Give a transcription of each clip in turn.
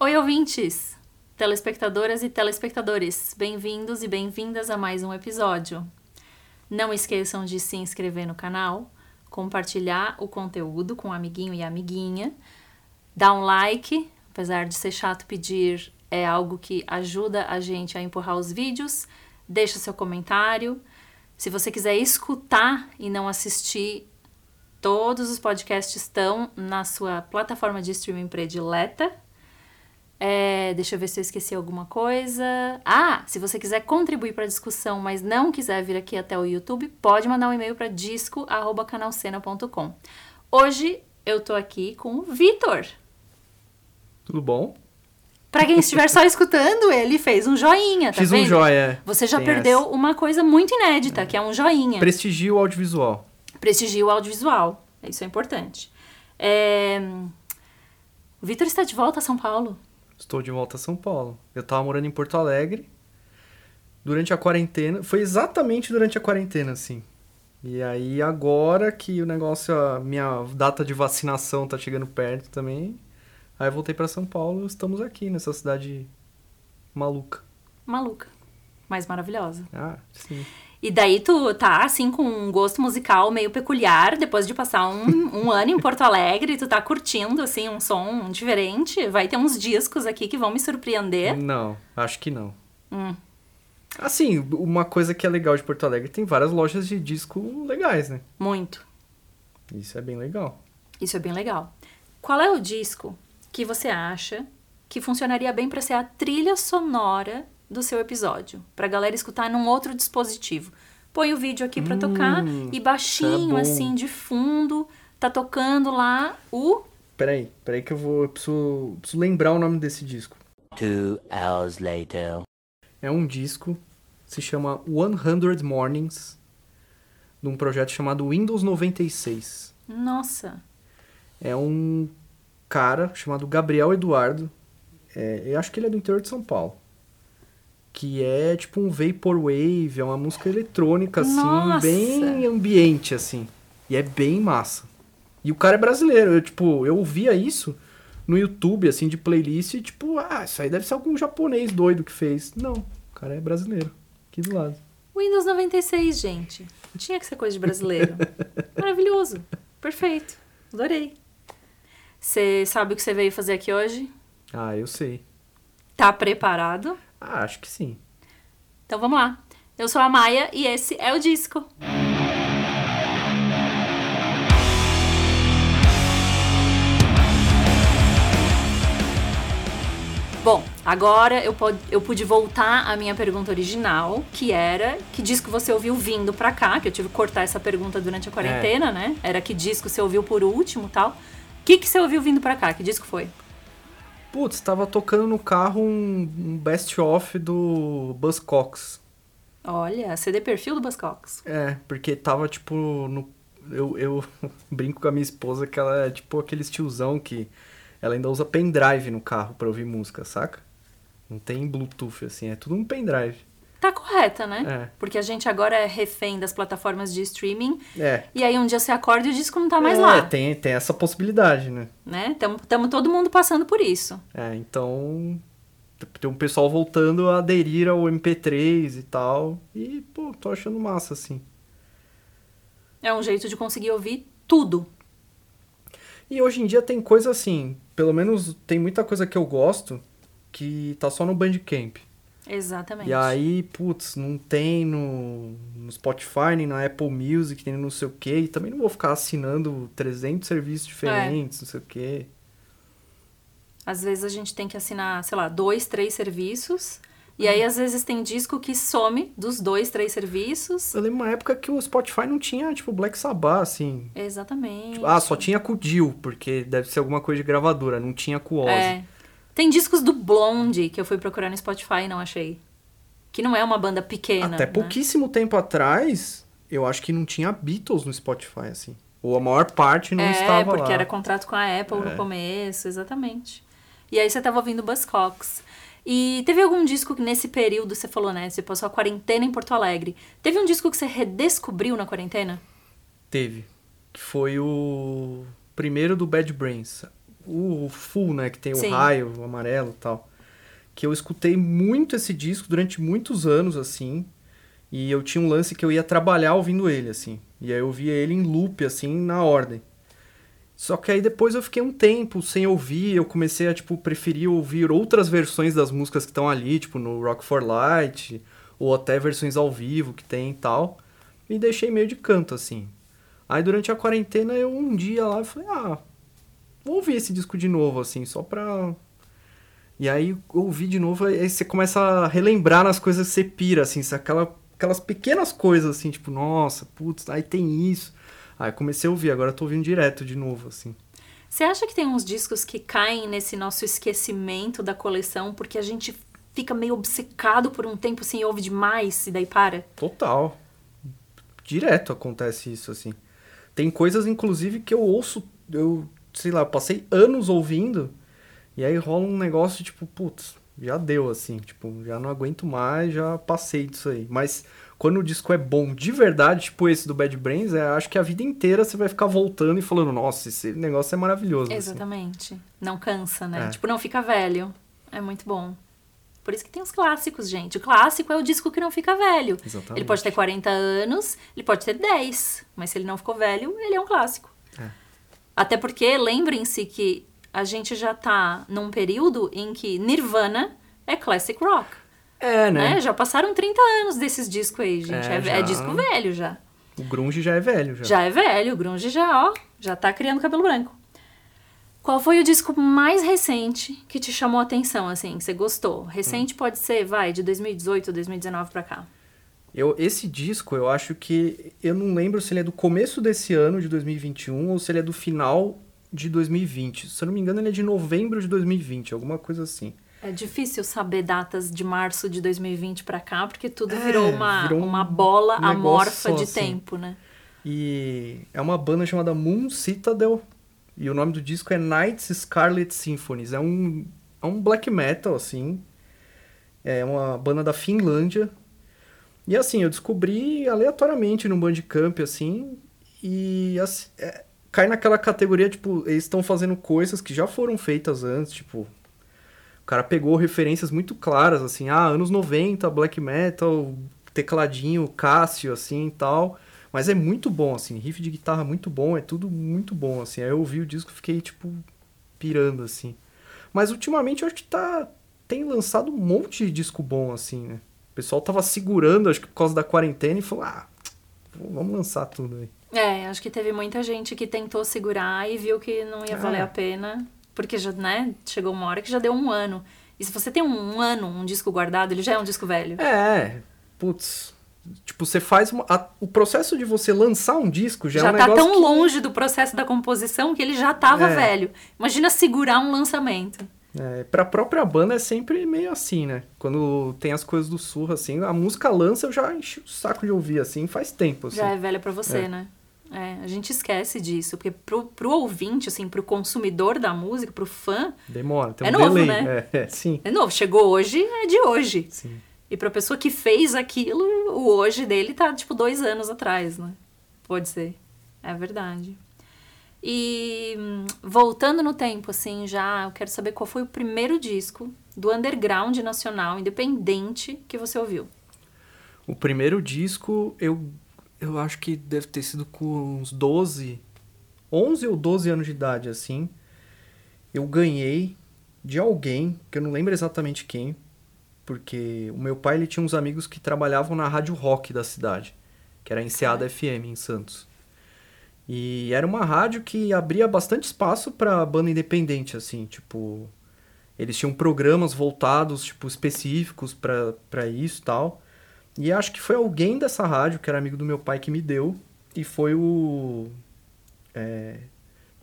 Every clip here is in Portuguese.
Oi, ouvintes, telespectadoras e telespectadores, bem-vindos e bem-vindas a mais um episódio. Não esqueçam de se inscrever no canal, compartilhar o conteúdo com o amiguinho e amiguinha, dar um like, apesar de ser chato pedir, é algo que ajuda a gente a empurrar os vídeos, deixa seu comentário. Se você quiser escutar e não assistir, todos os podcasts estão na sua plataforma de streaming predileta. É, deixa eu ver se eu esqueci alguma coisa. Ah, se você quiser contribuir para a discussão, mas não quiser vir aqui até o YouTube, pode mandar um e-mail para disco@canalcena.com. Hoje eu tô aqui com o Vitor. Tudo bom? Para quem estiver só escutando, ele fez um joinha, tá Fiz vendo? um joia. Você já Tem perdeu essa. uma coisa muito inédita, que é um joinha. Prestigio o audiovisual. Prestigia o audiovisual. Isso é importante. É, O Vitor está de volta a São Paulo. Estou de volta a São Paulo. Eu tava morando em Porto Alegre durante a quarentena. Foi exatamente durante a quarentena, assim. E aí, agora que o negócio, a minha data de vacinação tá chegando perto também. Aí eu voltei pra São Paulo, estamos aqui nessa cidade maluca. Maluca. Mas maravilhosa. Ah, sim. E daí tu tá, assim, com um gosto musical meio peculiar, depois de passar um, um ano em Porto Alegre, tu tá curtindo, assim, um som diferente. Vai ter uns discos aqui que vão me surpreender. Não, acho que não. Hum. Assim, uma coisa que é legal de Porto Alegre, tem várias lojas de disco legais, né? Muito. Isso é bem legal. Isso é bem legal. Qual é o disco que você acha que funcionaria bem pra ser a trilha sonora do seu episódio? Pra galera escutar num outro dispositivo. Põe o vídeo aqui pra Hum, tocar e baixinho, bom. assim, de fundo, tá tocando lá o. Peraí, peraí que eu vou. Eu preciso, preciso lembrar o nome desse disco. Two hours later. É um disco, se chama 100 Mornings, de um projeto chamado Windows 96. Nossa! É um cara chamado Gabriel Eduardo, é, eu acho que ele é do interior de São Paulo. Que é tipo um Vaporwave, é uma música eletrônica, assim, Nossa! bem ambiente, assim. E é bem massa. E o cara é brasileiro, eu, tipo, eu ouvia isso no YouTube, assim, de playlist, e tipo, ah, isso aí deve ser algum japonês doido que fez. Não, o cara é brasileiro, aqui do lado. Windows 96, gente. Tinha que ser coisa de brasileiro. Maravilhoso. Perfeito. Adorei. Você sabe o que você veio fazer aqui hoje? Ah, eu sei. Tá preparado? Ah, acho que sim. Então vamos lá. Eu sou a Maia e esse é o disco. Bom, agora eu, pod- eu pude voltar à minha pergunta original, que era que disco você ouviu vindo pra cá, que eu tive que cortar essa pergunta durante a quarentena, né? Era que disco você ouviu por último tal. O que, que você ouviu vindo pra cá? Que disco foi? Putz, tava tocando no carro um, um best-of do Buzzcocks. Olha, CD perfil do Buzzcocks. É, porque tava tipo no. Eu, eu brinco com a minha esposa que ela é tipo aqueles tiozão que ela ainda usa pendrive no carro pra ouvir música, saca? Não tem Bluetooth, assim, é tudo um pendrive. Tá correta, né? É. Porque a gente agora é refém das plataformas de streaming. É. E aí um dia você acorda e o disco não tá mais é, lá, Tem, tem essa possibilidade, né? né? Tamo, tamo todo mundo passando por isso. É, então. Tem um pessoal voltando a aderir ao MP3 e tal. E, pô, tô achando massa, assim. É um jeito de conseguir ouvir tudo. E hoje em dia tem coisa assim, pelo menos tem muita coisa que eu gosto que tá só no Bandcamp. Exatamente. E aí, putz, não tem no, no Spotify, nem na Apple Music, nem no não sei o quê. E também não vou ficar assinando 300 serviços diferentes, não sei o quê. Às vezes a gente tem que assinar, sei lá, dois, três serviços. E aí, às vezes, tem disco que some dos dois, três serviços. Eu lembro uma época que o Spotify não tinha, tipo, Black Sabbath, assim. Exatamente. Tipo, ah, só tinha com o Dio, porque deve ser alguma coisa de gravadora, não tinha com o Ozzy. É. Tem discos do Blonde que eu fui procurar no Spotify e não achei. Que não é uma banda pequena. Até né? pouquíssimo tempo atrás, eu acho que não tinha Beatles no Spotify, assim. Ou a maior parte não é, estava porque lá. era contrato com a Apple É. no começo, exatamente. E aí você tava ouvindo Buzzcocks. E teve algum disco que nesse período você falou, né? Você passou a quarentena em Porto Alegre. Teve um disco que você redescobriu na quarentena? Teve. Que foi o primeiro do Bad Brains. O full, né? Que tem Sim. o raio, o amarelo e tal. Que eu escutei muito esse disco durante muitos anos, assim. E eu tinha um lance que eu ia trabalhar ouvindo ele, assim. E aí eu via ele em loop, assim, na ordem. Só que aí depois eu fiquei um tempo sem ouvir, eu comecei a, tipo, preferir ouvir outras versões das músicas que estão ali, tipo, no Rock for Light, ou até versões ao vivo que tem e tal. E deixei meio de canto, assim. Aí durante a quarentena eu um dia lá falei, ah, ouvir esse disco de novo, assim, só pra. E aí eu ouvi de novo, aí você começa a relembrar nas coisas que você pira, assim, aquela, aquelas pequenas coisas, assim, tipo, nossa, putz, aí tem isso. Aí comecei a ouvir, agora tô ouvindo direto de novo, assim. Você acha que tem uns discos que caem nesse nosso esquecimento da coleção porque a gente fica meio obcecado por um tempo assim ouve demais e daí para? Total. Direto acontece isso, assim. Tem coisas, inclusive, que eu ouço, eu, sei lá, passei anos ouvindo, e aí rola um negócio, tipo, putz, já deu, assim, tipo, já não aguento mais, já passei disso aí. Mas quando o disco é bom de verdade, tipo esse do Bad Brains, é, acho que a vida inteira você vai ficar voltando e falando, nossa, esse negócio é maravilhoso. assim. Exatamente. Não cansa, né? É. Tipo, não fica velho. É muito bom. Por isso que tem os clássicos, gente. O clássico é o disco que não fica velho. Exatamente. Ele pode ter 40 anos, ele pode ter 10, mas se ele não ficou velho, ele é um clássico. Até porque, lembrem-se que a gente já tá num período em que Nirvana é classic rock, É, né? né? Já passaram 30 anos desses discos aí, gente. É, É, é disco velho já. O grunge já é velho, já. Já é velho, o grunge já, ó, já tá criando cabelo branco. Qual foi o disco mais recente que te chamou a atenção, assim, que você gostou? Recente pode ser, vai, de 2018, 2019 pra cá. Eu, esse disco, eu acho que. Eu não lembro se ele é do começo desse ano, de 2021, ou se ele é do final de 2020. Se eu não me engano, ele é de novembro de 2020, alguma coisa assim. É difícil saber datas de março de 2020 pra cá, porque tudo É, virou uma, virou um uma bola amorfa de assim. tempo, né? E é uma banda chamada Moon Citadel. E o nome do disco é Nights Scarlet Symphonies. É um, é um black metal, assim. É uma banda da Finlândia. E assim, eu descobri aleatoriamente no Bandcamp, assim. E assim, é, cai naquela categoria, tipo, eles estão fazendo coisas que já foram feitas antes, tipo. O cara pegou referências muito claras, assim, ah, anos 90, black metal, tecladinho, Cássio, assim e tal. Mas é muito bom, assim, riff de guitarra muito bom, é tudo muito bom, assim. Aí eu ouvi o disco e fiquei, tipo, pirando, assim. Mas ultimamente eu acho que tá. Tem lançado um monte de disco bom, assim, né? O pessoal tava segurando, acho que por causa da quarentena, e falou, ah, vamos lançar tudo aí. É, acho que teve muita gente que tentou segurar e viu que não ia valer É. a pena, porque já, né, chegou uma hora que já deu um ano. E se você tem um ano, um disco guardado, ele já é um disco velho. É, putz. Tipo, você faz. uma- a- o processo de você lançar um disco já, já é um tá tão que- longe do processo da composição que ele já tava É. velho. Imagina segurar um lançamento. É, pra própria banda é sempre meio assim, né? Quando tem as coisas do surro, assim, a música lança, eu já enchi o saco de ouvir, assim, faz tempo, assim. Já é velha pra você, É. né? É, a gente esquece disso, porque pro, pro ouvinte, assim, pro consumidor da música, pro fã, Demora, tem É um novo, delay. né? É, é, sim, é novo. Chegou hoje, é de hoje. sim. E pra pessoa que fez aquilo, o hoje dele tá, tipo, dois anos atrás, né? Pode ser. É verdade. E voltando no tempo, assim, já, eu quero saber qual foi o primeiro disco do underground nacional, independente, que você ouviu. O primeiro disco, eu, eu acho que deve ter sido com uns 12, 11 ou 12 anos de idade, assim. Eu ganhei de alguém, que eu não lembro exatamente quem, porque o meu pai ele tinha uns amigos que trabalhavam na rádio rock da cidade, que era a Enseada FM em Santos. E era uma rádio que abria bastante espaço pra banda independente, assim, tipo, eles tinham programas voltados, tipo, específicos para isso e tal. E acho que foi alguém dessa rádio, que era amigo do meu pai, que me deu. E foi o. É,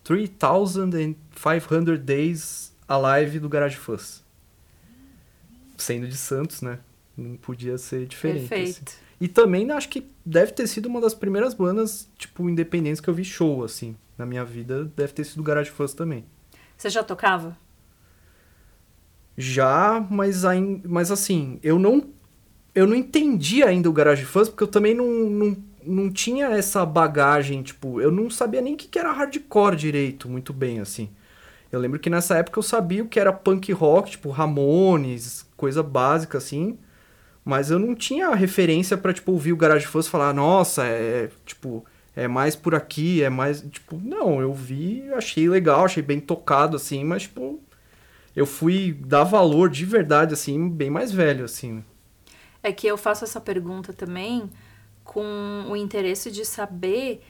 3500 Days Alive do Garage Fuzz. Sendo de Santos, né? Não podia ser diferente. assim. E também acho que deve ter sido uma das primeiras bandas, tipo, independentes que eu vi show, assim. Na minha vida, deve ter sido o Garage Fuzz também. Você já tocava? Já, mas, ain- mas assim, eu não eu não entendi ainda o Garage Fuzz, porque eu também não, não, não tinha essa bagagem, tipo, eu não sabia nem o que que era hardcore direito, muito bem, assim. Eu lembro que nessa época eu sabia o que era punk rock, tipo Ramones, coisa básica assim. Mas eu não tinha referência pra, tipo, ouvir o Garage Fuzz falar, nossa, é, tipo, é mais por aqui, é mais, tipo, não, eu vi, achei legal, achei bem tocado, assim, mas, tipo, eu fui dar valor de verdade, assim, bem mais velho, assim. É que eu faço essa pergunta também com o interesse de saber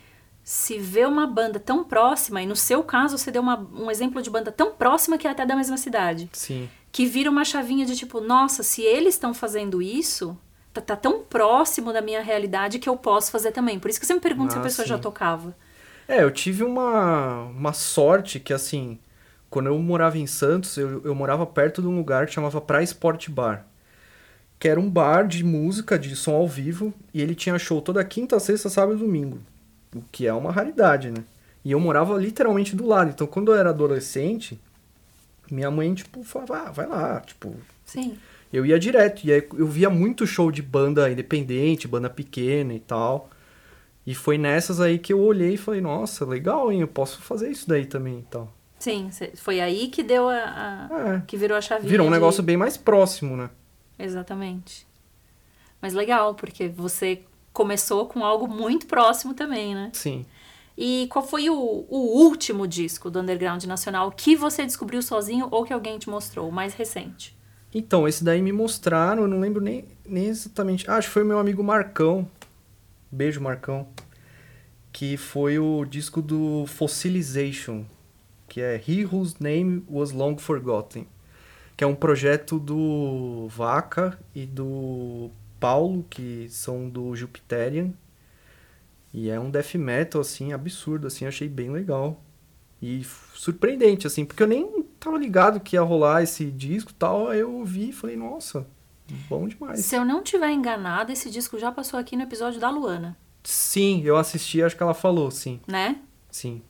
se vê uma banda tão próxima, e no seu caso você deu uma, um exemplo de banda tão próxima que é até da mesma cidade, Sim. Que vira uma chavinha de tipo, nossa, se eles estão fazendo isso, tá, tá tão próximo da minha realidade que eu posso fazer também. Por isso que você me pergunta se a Ah, pessoa já sim. tocava. É, eu tive uma, uma sorte que, assim, quando eu morava em Santos, eu, eu morava perto de um lugar que chamava Praia Sport Bar. Que era um bar de música, de som ao vivo, e ele tinha show toda quinta, sexta, sábado e domingo. O que é uma raridade, né? E eu morava literalmente do lado. Então, quando eu era adolescente, minha mãe, tipo, falava, ah, vai lá, tipo, Sim. eu ia direto. E aí eu via muito show de banda independente, banda pequena e tal. E foi nessas aí que eu olhei e falei, nossa, legal, hein? Eu posso fazer isso daí também e tal. Sim, foi aí que deu a, a- É. que virou a chavinha. Virou um de- negócio bem mais próximo, né? Exatamente. Mas legal, porque você começou com algo muito próximo também, né? Sim. E qual foi o, o último disco do Underground Nacional que você descobriu sozinho ou que alguém te mostrou, o mais recente? Então, esse daí me mostraram, eu não lembro nem, nem exatamente. Ah, acho que foi meu amigo Marcão. Beijo, Marcão. Que foi o disco do Fossilization, que é He Whose Name Was Long Forgotten. Que é um projeto do Vaca e do Paulo, que são do Jupiterian. E é um death metal, assim, absurdo, assim, achei bem legal. E surpreendente, assim, porque eu nem tava ligado que ia rolar esse disco e tal. Aí eu ouvi e falei, nossa, bom demais. Se eu não tiver enganada, esse disco já passou aqui no episódio da Luana, Sim, eu assisti, acho que ela falou, sim. né? Sim.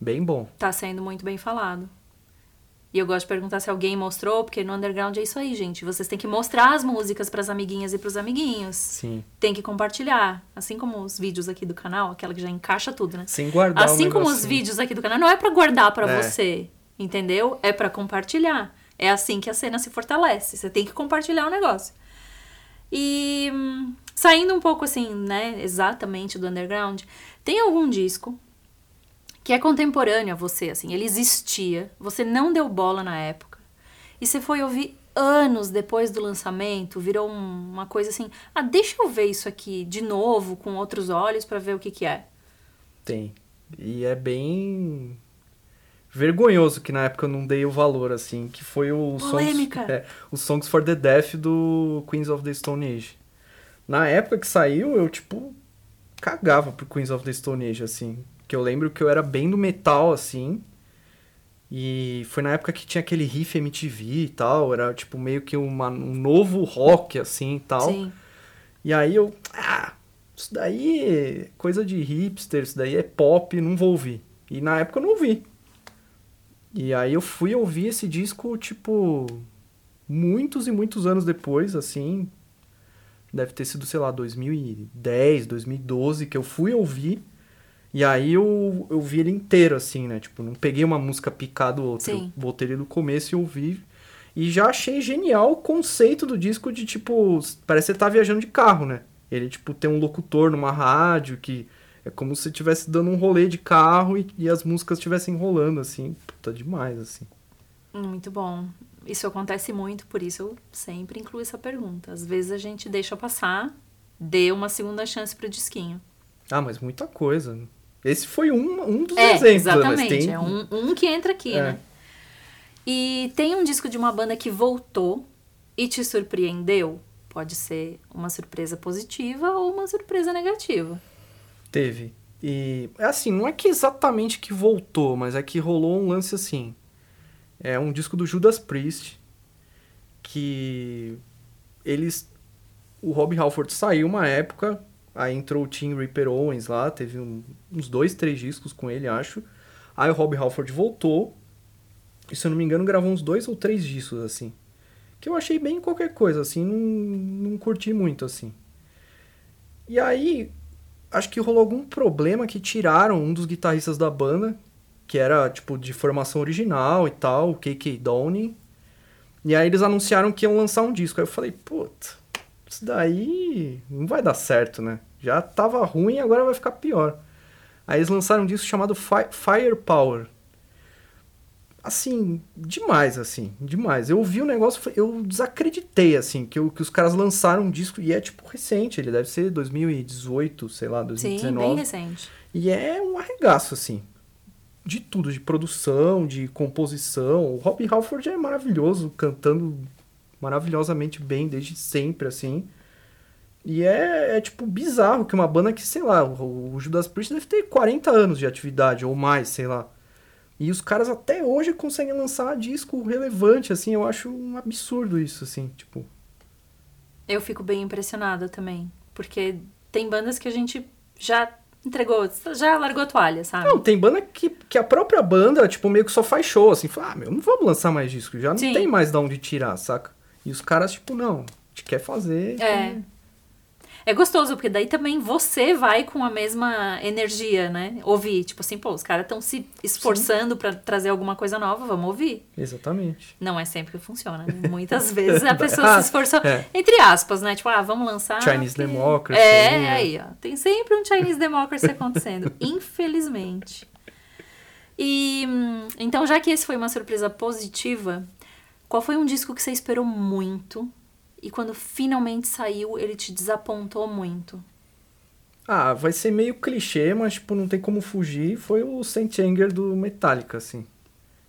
Bem bom. Tá sendo muito bem falado. E eu gosto de perguntar se alguém mostrou, porque no underground é isso aí, gente. Vocês têm que mostrar as músicas pras amiguinhas e pros amiguinhos. Sim. Tem que compartilhar. Assim como os vídeos aqui do canal, aquela que já encaixa tudo, né? Sem guardar Assim como os vídeos aqui do canal, não é pra guardar pra É. você, entendeu? É pra compartilhar. É assim que a cena se fortalece. Você tem que compartilhar o negócio. E hum, saindo um pouco assim, né, exatamente do underground, tem algum disco que é contemporâneo a você, assim, ele existia, você não deu bola na época, e você foi ouvir anos depois do lançamento, virou um- uma coisa assim, ah, deixa eu ver isso aqui de novo, com outros olhos, pra ver o que que é. Tem. E é bem vergonhoso que na época eu não dei o valor, assim, que foi o Polêmica. Songs, é, o Songs for the Deaf do Queens of the Stone Age. Na época que saiu, eu, tipo, cagava pro Queens of the Stone Age, assim. Que eu lembro que eu era bem do metal, assim. E foi na época que tinha aquele riff MTV e tal. Era, tipo, meio que uma, um novo rock, assim, e tal. Sim. E aí eu, ah, isso daí é coisa de hipster, isso daí é pop, não vou ouvir. E na época eu não ouvi. E aí eu fui ouvir esse disco, tipo, muitos e muitos anos depois, assim. Deve ter sido, sei lá, 2010, 2012, que eu fui ouvir. E aí eu, eu vi ele inteiro, assim, né? Tipo, não peguei uma música picada ou outra. Sim. Eu botei ele do começo e ouvi. E já achei genial o conceito do disco de, tipo, parece que você tá viajando de carro, né? Ele, tipo, tem um locutor numa rádio que é como se estivesse dando um rolê de carro e, e as músicas estivessem rolando, assim. Puta, demais, assim. Muito bom. Isso acontece muito, por isso eu sempre incluo essa pergunta. Às vezes a gente deixa passar, dê uma segunda chance pro disquinho. Ah, mas muita coisa. Esse foi um, um dos É, exemplos, né? exatamente. Tem... É um, um que entra aqui, É. né? E tem um disco de uma banda que voltou e te surpreendeu? Pode ser uma surpresa positiva ou uma surpresa negativa. Teve. E, é assim, não é que exatamente que voltou, mas é que rolou um lance assim. É um disco do Judas Priest, que eles... O Rob Halford saiu uma época, aí entrou o Tim Ripper Owens lá, teve um- uns dois, três discos com ele, acho. Aí o Rob Halford voltou, e se eu não me engano gravou uns dois ou três discos, assim. Que eu achei bem qualquer coisa, assim, não, não curti muito, assim. E aí, acho que rolou algum problema que tiraram um dos guitarristas da banda. que era, tipo, de formação original e tal, o KK Downing. E aí eles anunciaram que iam lançar um disco. Aí eu falei, puta, isso daí não vai dar certo, né? Já tava ruim, agora vai ficar pior. Aí eles lançaram um disco chamado Fi- Firepower. Assim, demais, assim, demais. Eu ouvi o negócio, eu desacreditei, assim, que, o- que os caras lançaram um disco, e é, tipo, recente, ele deve ser 2018, sei lá, Sim, 2019. bem recente. E é um arregaço, assim. De tudo, de produção, de composição. O Rob Halford é maravilhoso, cantando maravilhosamente bem desde sempre, assim. E é, é, tipo, bizarro que uma banda que, sei lá, o, o Judas Priest deve ter 40 anos de atividade, ou mais, sei lá. E os caras até hoje conseguem lançar disco relevante, assim. Eu acho um absurdo isso, assim, tipo... Eu fico bem impressionada também. Porque tem bandas que a gente já entregou, já largou a toalha, sabe? Não, tem banda que, que a própria banda, tipo, meio que só faz show, assim, fala, ah, meu, não vamos lançar mais disco, já não Sim. tem mais de onde tirar, saca? E os caras, tipo, não, a gente quer fazer. É. É gostoso, porque daí também você vai com a mesma energia, né? Ouvir. Tipo assim, pô, os caras estão se esforçando pra trazer alguma coisa nova, vamos ouvir. Exatamente. Não é sempre que funciona, né? Muitas vezes a pessoa se errado. esforçou, É. entre aspas, né? Tipo, ah, vamos lançar. Chinese porque- Democracy, É, né? aí, ó. Tem sempre um Chinese Democracy acontecendo, infelizmente. E hum, então, já que esse foi uma surpresa positiva, qual foi um disco que você esperou muito e quando finalmente saiu, ele te desapontou muito? Ah, vai ser meio clichê, mas, tipo, não tem como fugir. Foi o Saint Anger do Metallica, assim.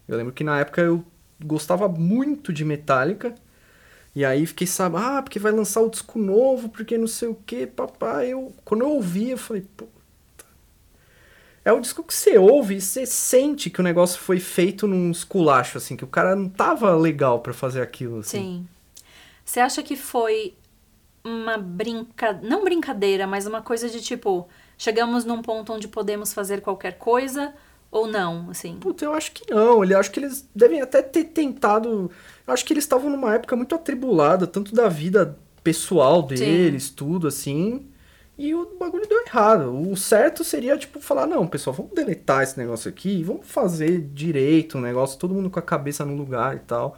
Eu lembro que na época eu gostava muito de Metallica. E aí fiquei, sabe, ah, porque vai lançar o disco novo, porque não sei o que, papai. Eu, quando eu ouvi, eu falei, puta. É o disco que você ouve e você sente que o negócio foi feito num esculacho, assim, que o cara não tava legal pra fazer aquilo, assim. Sim. Você acha que foi uma brincadeira, não brincadeira, mas uma coisa de tipo, chegamos num ponto onde podemos fazer qualquer coisa ou não, assim? Puta, eu acho que não. Eu acho que eles devem até ter tentado. Eu acho que eles estavam numa época muito atribulada, tanto da vida pessoal deles, tudo assim. E o bagulho deu errado. O certo seria, tipo, falar: não, pessoal, vamos deletar esse negócio aqui, vamos fazer direito o negócio, todo mundo com a cabeça no lugar e tal.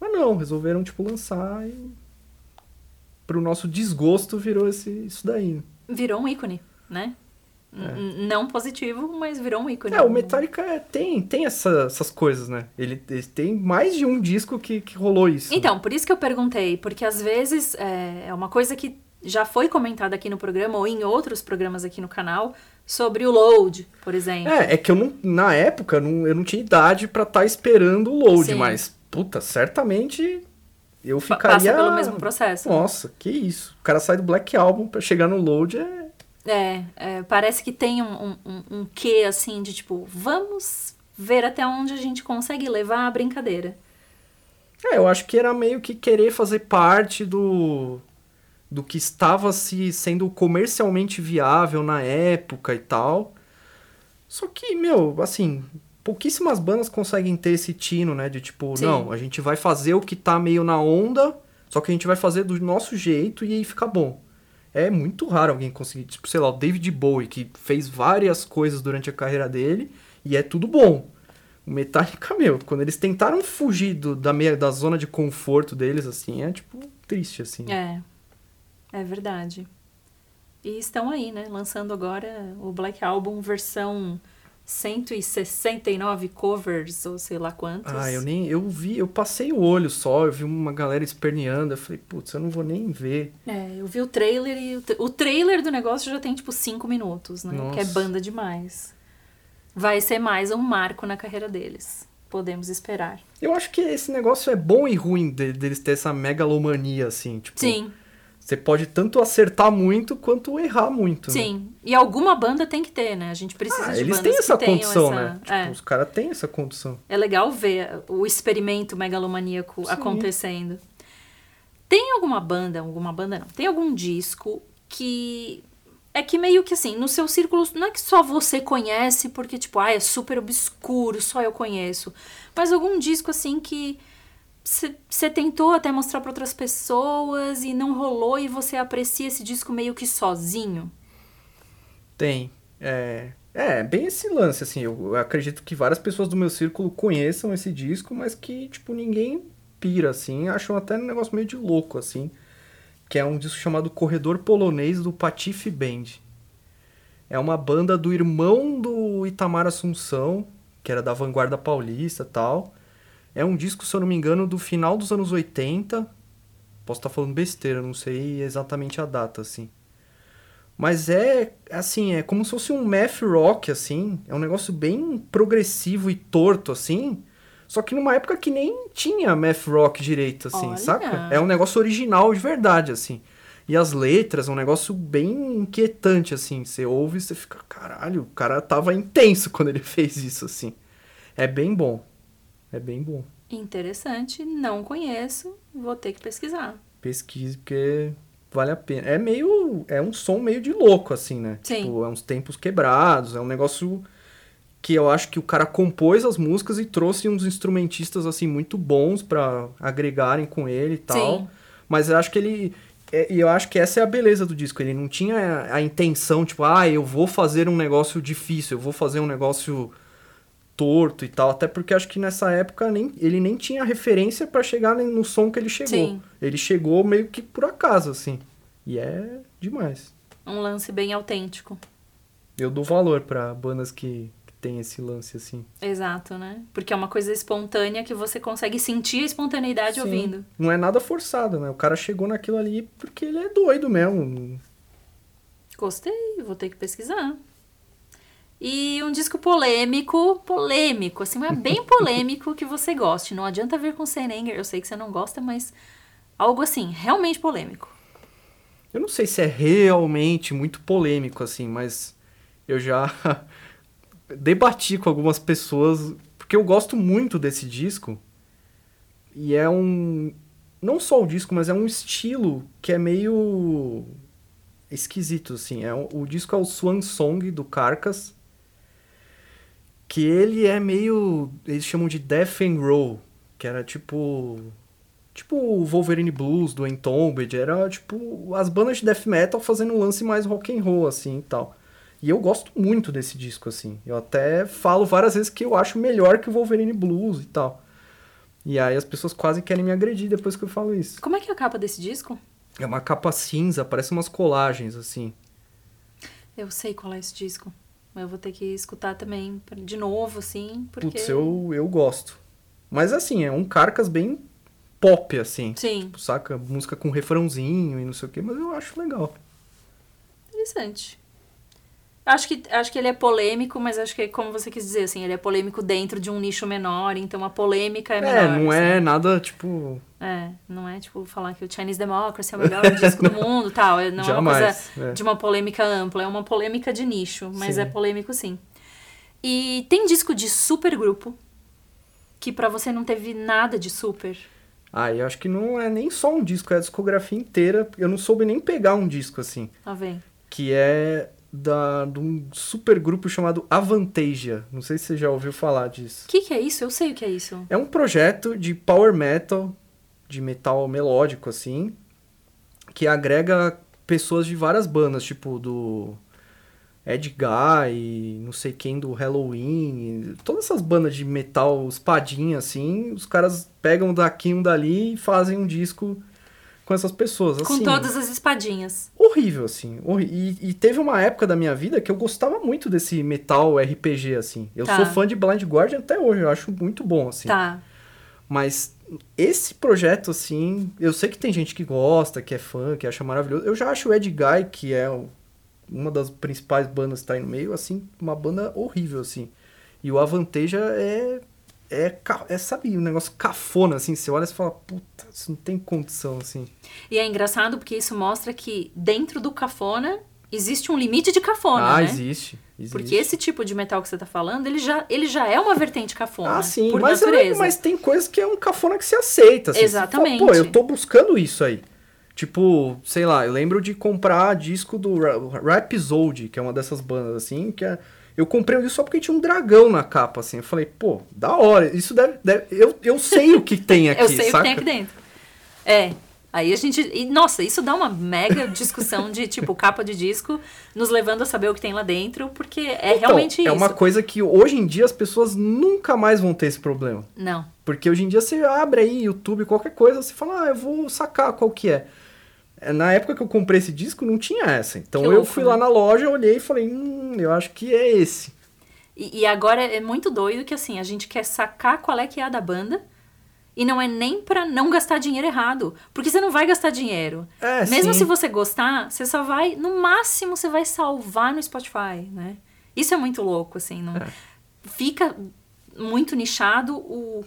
Mas não, resolveram, tipo, lançar e. Pro nosso desgosto virou esse, isso daí. né? Virou um ícone, né? N- Não positivo, mas virou um ícone. É, o Metallica é- tem, tem essa- essas coisas, né? Ele, ele tem mais de um disco que, que rolou isso. Então, por isso que eu perguntei, porque às vezes é, é uma coisa que já foi comentada aqui no programa ou em outros programas aqui no canal sobre o load, por exemplo. É, é que eu não, na época não, eu não tinha idade pra estar esperando o load, Sim. mas, puta, certamente eu ficaria... Passa pelo mesmo processo. Nossa, que isso. O cara sai do Black Album pra chegar no load é... É, é, parece que tem um, um, um, um quê, assim, de tipo, vamos ver até onde a gente consegue levar a brincadeira. É, eu acho que era meio que querer fazer parte do do que estava se sendo comercialmente viável na época e tal. Só que, meu, assim, pouquíssimas bandas conseguem ter esse tino, né, de tipo, Sim. não, a gente vai fazer o que tá meio na onda, só que a gente vai fazer do nosso jeito e aí fica bom. É muito raro alguém conseguir, tipo, sei lá, o David Bowie, que fez várias coisas durante a carreira dele e é tudo bom. O Metallica, meu, quando eles tentaram fugir do- da, meia, da zona de conforto deles, assim, é, tipo, triste, assim. É, é verdade. E estão aí, né, lançando agora o Black Album versão 169 covers, ou sei lá quantos. Ah, eu nem. Eu vi, eu passei o olho só, eu vi uma galera esperneando, eu falei, putz, eu não vou nem ver. É, eu vi o trailer e o, o trailer do negócio já tem tipo 5 minutos, né? Que é Nossa. banda demais. Vai ser mais um marco na carreira deles. Podemos esperar. Eu acho que esse negócio é bom e ruim de- deles ter essa megalomania, assim. Tipo, Sim, Você pode tanto acertar muito quanto errar muito. né? sim. E alguma banda tem que ter, né? A gente precisa Ah, de eles bandas têm que essa tenham condição, essa- né? Tipo, É. os caras têm essa condição. É legal ver o experimento megalomaníaco Sim. acontecendo. Tem alguma banda, alguma banda não, tem algum disco que é que meio que assim, no seu círculo, não é que só você conhece porque tipo, ah, é super obscuro, só eu conheço, mas algum disco assim que você tentou até mostrar para outras pessoas e não rolou e você aprecia esse disco meio que sozinho. Tem. É, É, bem esse lance, assim, eu acredito que várias pessoas do meu círculo conheçam esse disco, mas que, tipo, ninguém pira, assim, acham até um negócio meio de louco, assim, que é um disco chamado Corredor Polonês do Patife Band. É uma banda do irmão do Itamar Assunção, que era da vanguarda paulista tal. É um disco, se eu não me engano, do final dos anos 80. Posso estar falando besteira, não sei exatamente a data, assim. Mas é, assim, é como se fosse um math rock, assim. É um negócio bem progressivo e torto, assim. Só que numa época que nem tinha math rock direito, assim, Olha. saca? É um negócio original de verdade, assim. E as letras, é um negócio bem inquietante, assim. Você ouve e você fica, caralho, o cara tava intenso quando ele fez isso, assim. É bem bom. É bem bom. Interessante, não conheço, vou ter que pesquisar. Pesquise, porque vale a pena. É meio. É um som meio de louco, assim, né? Sim. Tipo, é uns tempos quebrados, é um negócio que eu acho que o cara compôs as músicas e trouxe uns instrumentistas, assim, muito bons pra agregarem com ele e tal. Sim. Mas eu acho que ele. é- E eu acho que essa é a beleza do disco. Ele não tinha a intenção, tipo, ah, eu vou fazer um negócio difícil, eu vou fazer um negócio torto e tal. Até porque acho que nessa época nem, ele nem tinha referência pra chegar no som que ele chegou. Sim. Ele chegou meio que por acaso, assim. E é demais. Um lance bem autêntico. Eu dou valor pra bandas que, que tem esse lance, assim. Exato, né? Porque é uma coisa espontânea que você consegue sentir a espontaneidade Sim. ouvindo. Não é nada forçado, né? O cara chegou naquilo ali porque ele é doido mesmo. Gostei, vou ter que pesquisar. E um disco polêmico, polêmico, assim, mas bem polêmico que você goste. Não adianta vir com Senenger, eu sei que você não gosta, mas algo assim, realmente polêmico. Eu não sei se é realmente muito polêmico, assim, mas eu já debati com algumas pessoas, porque eu gosto muito desse disco. E é um. Não só o disco, mas é um estilo que é meio esquisito, assim. É o disco é o Swan Song do Carcass. Que ele é meio. Eles chamam de Death and Roll. Que era tipo. Tipo o Wolverine Blues do Entombed. Era tipo as bandas de death metal fazendo um lance mais rock and roll, assim e tal. E eu gosto muito desse disco, assim. Eu até falo várias vezes que eu acho melhor que o Wolverine Blues e tal. E aí as pessoas quase querem me agredir depois que eu falo isso. Como é que é a capa desse disco? É uma capa cinza, parece umas colagens, assim. Eu sei qual é esse disco. Mas eu vou ter que escutar também de novo, assim, porque... Putz, eu, eu gosto. Mas assim, é um carcas bem pop, assim. Sim, Tipo, saca? Música com refrãozinho e não sei o que, mas eu acho legal. interessante. Acho que, acho que ele é polêmico, mas acho que, é como você quis dizer, assim, ele é polêmico dentro de um nicho menor, então a polêmica é menor. É, não assim. é nada, tipo. É, não é tipo falar que o Chinese Democracy é o melhor disco do mundo tal. é- Não é uma Jamais, coisa é. de uma polêmica ampla, é uma polêmica de nicho, mas Sim. é polêmico sim. E tem disco de super grupo que pra você não teve nada de super. Ah, eu acho que não é nem só um disco, é a discografia inteira. Eu não soube nem pegar um disco assim. Tá vendo? Que é da, de um super grupo chamado Avantasia. Não sei se você já ouviu falar disso. O que, que é isso? Eu sei o que é isso. É um projeto de power metal, de metal melódico, assim, que agrega pessoas de várias bandas, tipo do Ed Guy, não sei quem do Halloween, todas essas bandas de metal espadinha, assim, os caras pegam daqui um dali e fazem um disco com essas pessoas, Com assim. todas as espadinhas. Horrível, assim. E, e teve uma época da minha vida que eu gostava muito desse metal RPG, assim. Eu Tá. sou fã de Blind Guardian até hoje, eu acho muito bom, assim. Tá. Mas esse projeto, assim, eu sei que tem gente que gosta, que é fã, que acha maravilhoso. Eu já acho o Ed Guy, que é uma das principais bandas que tá aí no meio, assim, uma banda horrível, assim. E o Avanteja é. É, é, sabe, um negócio cafona, assim. Você olha e fala, puta, isso não tem condição, assim. E é engraçado porque isso mostra que dentro do cafona existe um limite de cafona, ah, né? existe, existe. Porque esse tipo de metal que você tá falando, ele já, ele já é uma vertente cafona. Ah, sim, por mas, eu- natureza. mas tem coisas que é um cafona que se aceita. Assim. Você fala, Exatamente. Pô, eu tô buscando isso aí. Tipo, sei lá, eu lembro de comprar disco do Ra- Rhapsody, que é uma dessas bandas, assim, que é... Eu comprei isso só porque tinha um dragão na capa, assim. Eu falei, pô, da hora. Isso deve... deve- Eu, eu sei o que tem aqui, Eu sei saca? o que tem aqui dentro. É, Aí a gente. E, nossa, isso dá uma mega discussão de, tipo, capa de disco, nos levando a saber o que tem lá dentro, porque é Então, realmente é isso. uma coisa que hoje em dia as pessoas nunca mais vão ter esse problema. Não. Porque hoje em dia você abre aí YouTube, qualquer coisa, você fala, ah, eu vou sacar qual que é. É, Na época que eu comprei esse disco, não tinha essa. Então Que eu louco, fui né? lá na loja, olhei e falei, hum, eu acho que é esse. E, e agora é muito doido que assim, a gente quer sacar qual é que é a da banda. E não é nem pra não gastar dinheiro errado. Porque você não vai gastar dinheiro. É, Mesmo sim. se você gostar, você só vai. No máximo, você vai salvar no Spotify, né? Isso é muito louco, assim. Não, Fica muito nichado o,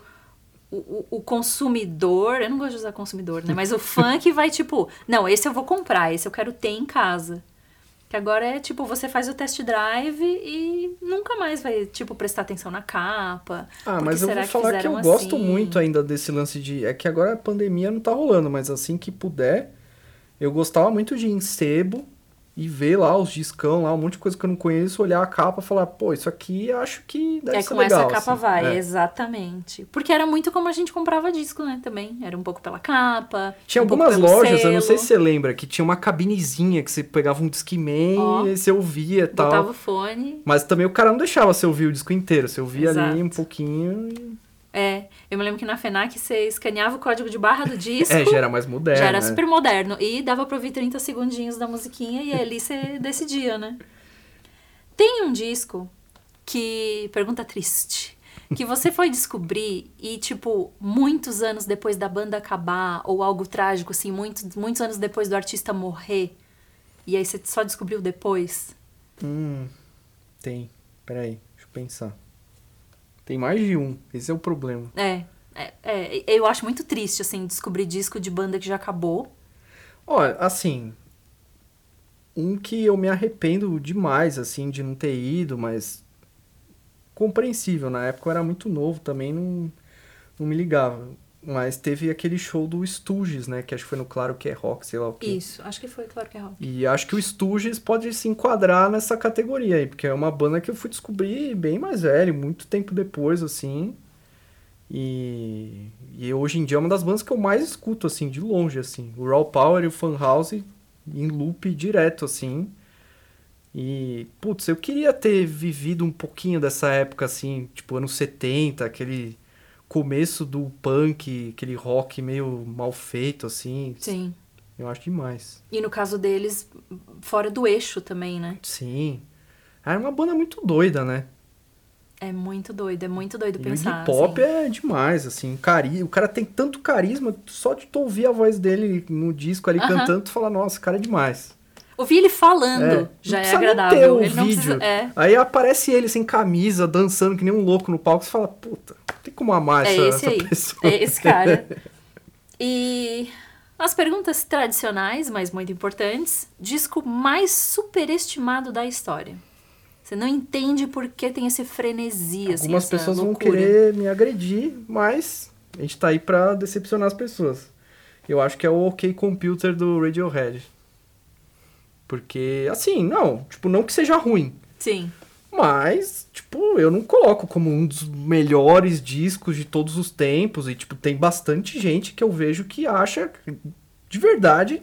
o, o- o consumidor. Eu não gosto de usar consumidor, né? Mas o fã que vai, tipo, não, esse eu vou comprar, esse eu quero ter em casa. Que agora é tipo, você faz o test drive e nunca mais vai, tipo, prestar atenção na capa. Ah, mas eu vou falar que eu fizeram gosto assim? muito ainda desse lance de. É que agora a pandemia não tá rolando, mas assim que puder, eu gostava muito de ir em sebo e ver lá os discão lá, um monte de coisa que eu não conheço, olhar a capa e falar, pô, isso aqui acho que deve É ser com legal. essa capa assim. vai, É. exatamente. Porque era muito como a gente comprava disco, né, também. Era um pouco pela capa. Tinha um pouco algumas pelo lojas, eu não sei selo, se você lembra, que tinha uma cabinezinha que você pegava um Discman Ó. e você ouvia e tal. Botava o fone. Mas também o cara não deixava você ouvir o disco inteiro, você ouvia ali Exato. um pouquinho e... É, eu me lembro que na FENAC você escaneava o código de barra do disco. É, já era mais moderno. já era né? super moderno. E dava pra ouvir 30 segundinhos da musiquinha e ali você decidia, né? Tem um disco que. Pergunta triste. Que você foi descobrir e, tipo, muitos anos depois da banda acabar, ou algo trágico, assim, muitos, muitos anos depois do artista morrer, e aí você só descobriu depois. Hum, tem. Peraí, deixa eu pensar. Tem mais de um, esse é o problema. É, é, é, eu acho muito triste, assim, descobrir disco de banda que já acabou. Olha, assim, um que eu me arrependo demais, assim, de não ter ido, mas compreensível. Na época eu era muito novo também, não, não me ligava. Mas teve aquele show do Stooges, né? Que acho que foi no Claro Que É Rock, sei lá o quê. Isso, acho que foi, claro que é rock. E acho que o Stooges pode se enquadrar nessa categoria aí, porque é uma banda que eu fui descobrir bem mais velho, muito tempo depois, assim. E, e hoje em dia é uma das bandas que eu mais escuto, assim, de longe, assim. O Raw Power e o Fan House em loop direto, assim. E, putz, eu queria ter vivido um pouquinho dessa época, assim, tipo, anos 70, aquele começo do punk, aquele rock meio mal feito, assim. Sim. Eu acho demais. E no caso deles, fora do eixo também, né? Sim. Era uma banda muito doida, né? É muito doido, é muito doido E o pensar. Iggy Pop assim. é demais, assim. Cari... O cara tem tanto carisma, só de tu ouvir a voz dele no disco ali Aham. cantando, tu fala, nossa, o cara é demais. Ouvir ele falando É, já é agradável. ter o ele vídeo. precisa. É, Aí aparece ele sem camisa, dançando que nem um louco no palco, você fala, puta, tem como amar é essa, esse essa aí. pessoa. É esse cara. E as perguntas tradicionais, mas muito importantes. Disco mais superestimado da história. Você não entende por que tem esse frenesi, assim, Algumas pessoas vão loucura. querer me agredir, mas a gente tá aí pra decepcionar as pessoas. Eu acho que é o OK Computer do Radiohead. Porque, assim, não, tipo, não que seja ruim, Sim. Mas, tipo, eu não coloco como um dos melhores discos de todos os tempos. E, tipo, tem bastante gente que eu vejo que acha de verdade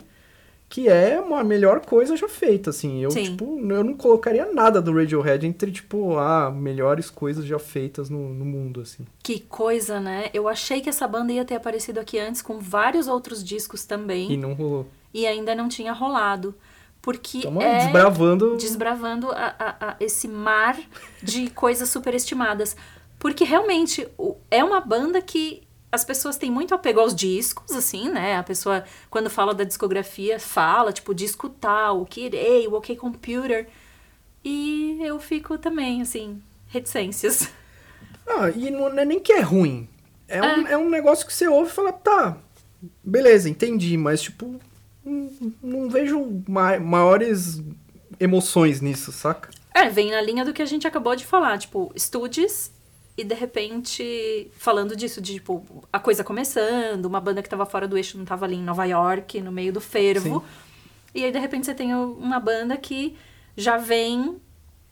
que é uma melhor coisa já feita, assim. Eu, Sim. tipo, eu não colocaria nada do Radiohead entre, tipo, ah, melhores coisas já feitas no, no mundo, assim. Que coisa, né? Eu achei que essa banda ia ter aparecido aqui antes com vários outros discos também. E não rolou. e ainda não tinha rolado. Porque Estamos é desbravando. desbravando a- a- a- esse mar de coisas superestimadas. Porque realmente é uma banda que as pessoas têm muito apego aos discos, assim, né? A pessoa, quando fala da discografia, fala, tipo, disco tal, o Kirei, o OK Computer. E eu fico também, assim, reticências. Ah, e não é nem que é ruim. É, Um, é um negócio que você ouve e fala, tá, beleza, entendi, mas, tipo, não, vejo ma- maiores emoções nisso, saca? É, vem na linha do que a gente acabou de falar, tipo, Studios e de repente falando disso, de tipo, a coisa começando, uma banda que tava fora do eixo, não tava ali em Nova York, no meio do fervo. E aí de repente você tem uma banda que já vem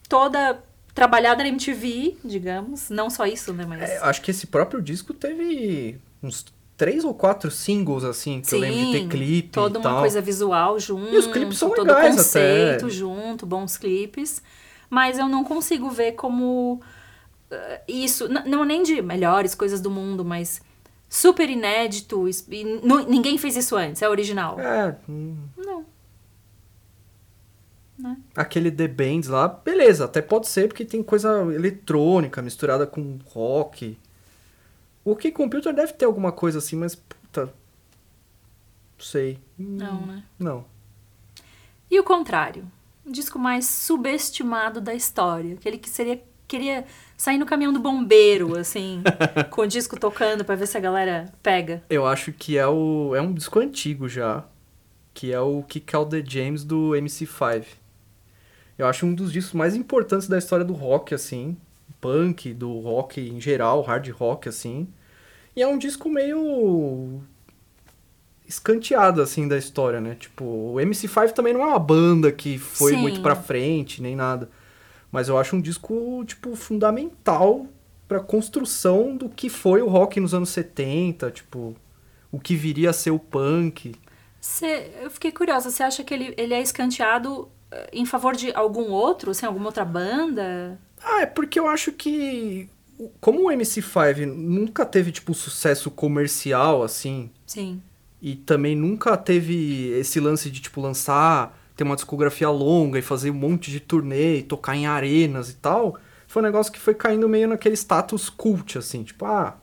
toda trabalhada na MTV, digamos, não só isso, né, mas É, acho que esse próprio disco teve uns três ou quatro singles, assim, que eu lembro de ter clipe toda e uma tal. coisa visual junto. E os clipes são todo legais conceito até. junto, bons clipes. Mas eu não consigo ver como eh, isso, não nem de melhores coisas do mundo, mas super inédito. e ninguém fez isso antes, é original. É, hum, Não. Né? aquele The Bands lá, beleza, até pode ser porque tem coisa eletrônica misturada com rock. O OK Computer deve ter alguma coisa assim, mas puta. Não sei. Não, né? Não. E o contrário, o disco mais subestimado da história, aquele que seria queria sair no caminhão do bombeiro, assim, com o disco tocando pra ver se a galera pega. Eu acho que é o é um disco antigo já, que é o Kick Out the James do MC5. Eu acho um dos discos mais importantes da história do rock assim, punk, do rock em geral, hard rock assim. E é um disco meio escanteado assim da história, né? Tipo, o MC5 também não é uma banda que foi Sim. muito pra frente, nem nada. Mas eu acho um disco tipo fundamental pra construção do que foi o rock nos anos 70, tipo, o que viria a ser o punk. Cê- eu fiquei curiosa, você acha que ele, ele é escanteado eh, em favor de algum outro, assim, alguma outra banda? Ah, é porque eu acho que como o MC5 nunca teve tipo sucesso comercial assim, Sim. e também nunca teve esse lance de tipo lançar, ter uma discografia longa e fazer um monte de turnê, e tocar em arenas e tal, foi um negócio que foi caindo meio naquele status cult assim, tipo, ah,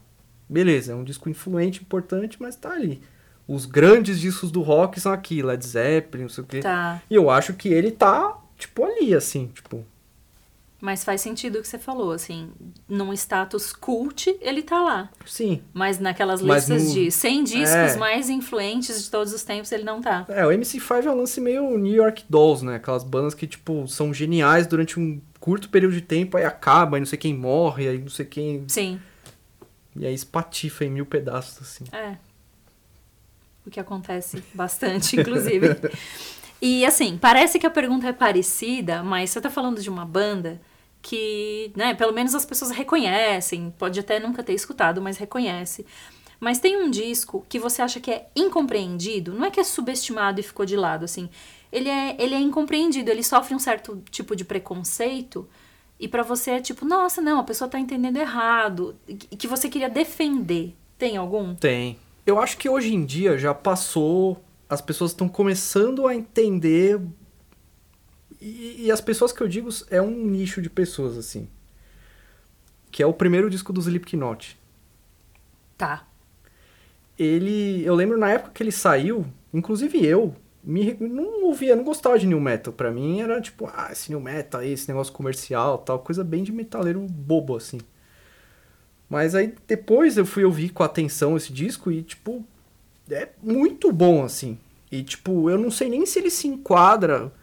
beleza, é um disco influente, importante, mas tá ali. Os grandes discos do rock são aqui, Led Zeppelin, não sei o quê. Tá. E eu acho que ele tá, tipo, ali, assim, tipo, Mas faz sentido o que você falou, assim, num status cult, ele tá lá. sim. Mas naquelas Mas listas no- de 100 discos É. mais influentes de todos os tempos, ele não tá. É, o MC5 é um lance meio New York Dolls, né? Aquelas bandas que, tipo, são geniais durante um curto período de tempo, aí acaba, aí não sei quem morre, aí não sei quem. Sim, E aí espatifa em mil pedaços, assim. é. O que acontece bastante, inclusive. E assim, parece que a pergunta é parecida, mas você tá falando de uma banda que, né, pelo menos as pessoas reconhecem, pode até nunca ter escutado, mas reconhece. Mas tem um disco que você acha que é incompreendido, não é que é subestimado e ficou de lado, assim. Ele é, ele é incompreendido, ele sofre um certo tipo de preconceito, e pra você é tipo, nossa, não, a pessoa tá entendendo errado, que você queria defender. Tem algum? Tem. Eu acho que hoje em dia já passou. As pessoas estão começando a entender. E, e as pessoas que eu digo é um nicho de pessoas, assim. Que é o primeiro disco dos Slipknot. Tá. ele eu lembro na época que ele saiu inclusive eu me, não ouvia não gostava de new metal Pra mim era tipo ah esse new metal aí esse negócio comercial tal coisa bem de metaleiro bobo assim mas aí depois eu fui ouvir com atenção esse disco e tipo é muito bom assim e tipo eu não sei nem se ele se enquadra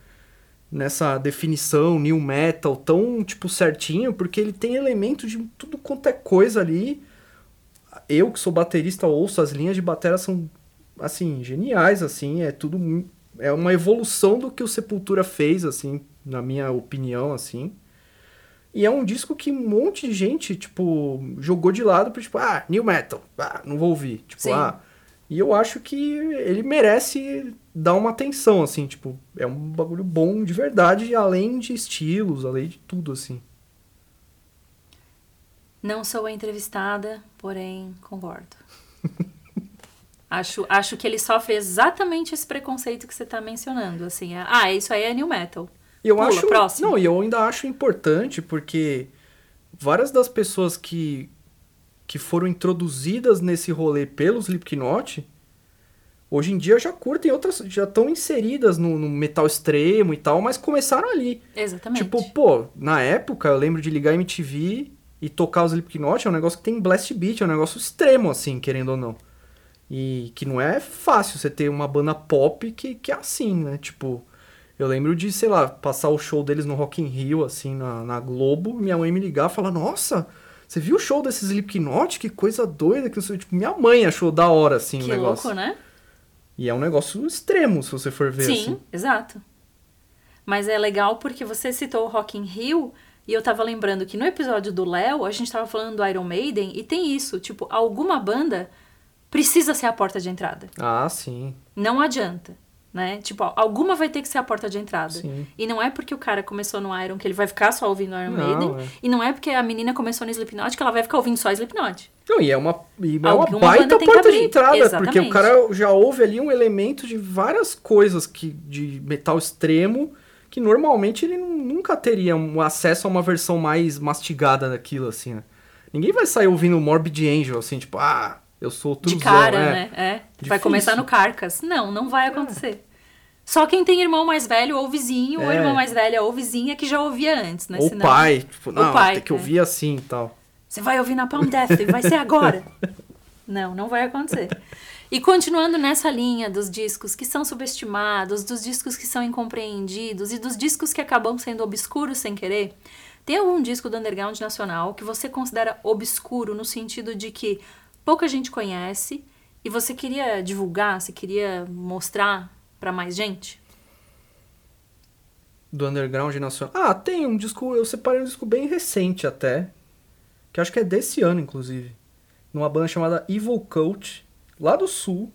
nessa definição new metal tão tipo certinho porque ele tem elementos de tudo quanto é coisa ali. Eu que sou baterista ouço as linhas de bateria são assim geniais assim é tudo é uma evolução do que o Sepultura fez assim na minha opinião assim. E é um disco que um monte de gente tipo jogou de lado por tipo ah new metal ah, não vou ouvir. Tipo Sim. ah e eu acho que ele merece dar uma atenção assim tipo é um bagulho bom de verdade além de estilos além de tudo assim Não sou a entrevistada, porém concordo. acho, acho que ele sofre exatamente esse preconceito que você tá mencionando, assim. é, ah, isso aí é new metal. E eu Pula, acho. próximo. Não, e eu ainda acho importante porque várias das pessoas que, que foram introduzidas nesse rolê pelos Slipknot, hoje em dia já curtem outras. já estão inseridas no, no metal extremo e tal, mas começaram ali. Exatamente. Tipo, pô, na época eu lembro de ligar MTV e tocar os Slipknot, é um negócio que tem blast beat, é um negócio extremo, assim, querendo ou não. E que não é fácil você ter uma banda pop que, que é assim, né? Tipo, eu lembro de, sei lá, passar o show deles no Rock in Rio, assim, na, na Globo, minha mãe me ligar e falar, nossa, você viu o show desses Slipknot? Que coisa doida, que eu sou... Tipo, minha mãe achou da hora, assim, que o negócio. louco, né? E é um negócio extremo, se você for ver, Sim, assim. exato. Mas é legal porque você citou o Rock in Rio e eu tava lembrando que no episódio do Léo a gente tava falando do Iron Maiden e tem isso, tipo, alguma banda precisa ser a porta de entrada. Ah, sim. Não adianta. Né? Tipo, alguma vai ter que ser a porta de entrada. Sim. E não é porque o cara começou no Iron que ele vai ficar só ouvindo Iron Não, Maiden. é. E não é porque a menina começou no Slipknot que ela vai ficar ouvindo só Slipknot. Não, e é uma, e é uma baita porta de entrada, porque Exatamente. o cara já ouve ali um elemento de várias coisas que de metal extremo que normalmente ele nu- nunca teria um acesso a uma versão mais mastigada daquilo, assim, né? Ninguém vai sair ouvindo Morbid Angel, assim, tipo, ah, eu sou De truzão, cara, é. né? É. Vai Difícil. começar no Carcas. Não, não vai acontecer. Só quem tem irmão mais velho ou vizinho, ou É. irmã mais velha ou vizinha que já ouvia antes, né? Ou Senão- pai, tipo, não, pai, tem que é. ouvir assim e tal. Você vai ouvir na Palm Death, vai ser agora. Não, não vai acontecer. E continuando nessa linha dos discos que são subestimados, dos discos que são incompreendidos e dos discos que acabam sendo obscuros sem querer, tem algum disco do underground nacional que você considera obscuro no sentido de que pouca gente conhece e você queria divulgar, você queria mostrar pra mais gente? Do underground nacional. Ah, tem um disco, eu separei um disco bem recente até, que acho que é desse ano, inclusive. Numa banda chamada Evil Cult, lá do sul.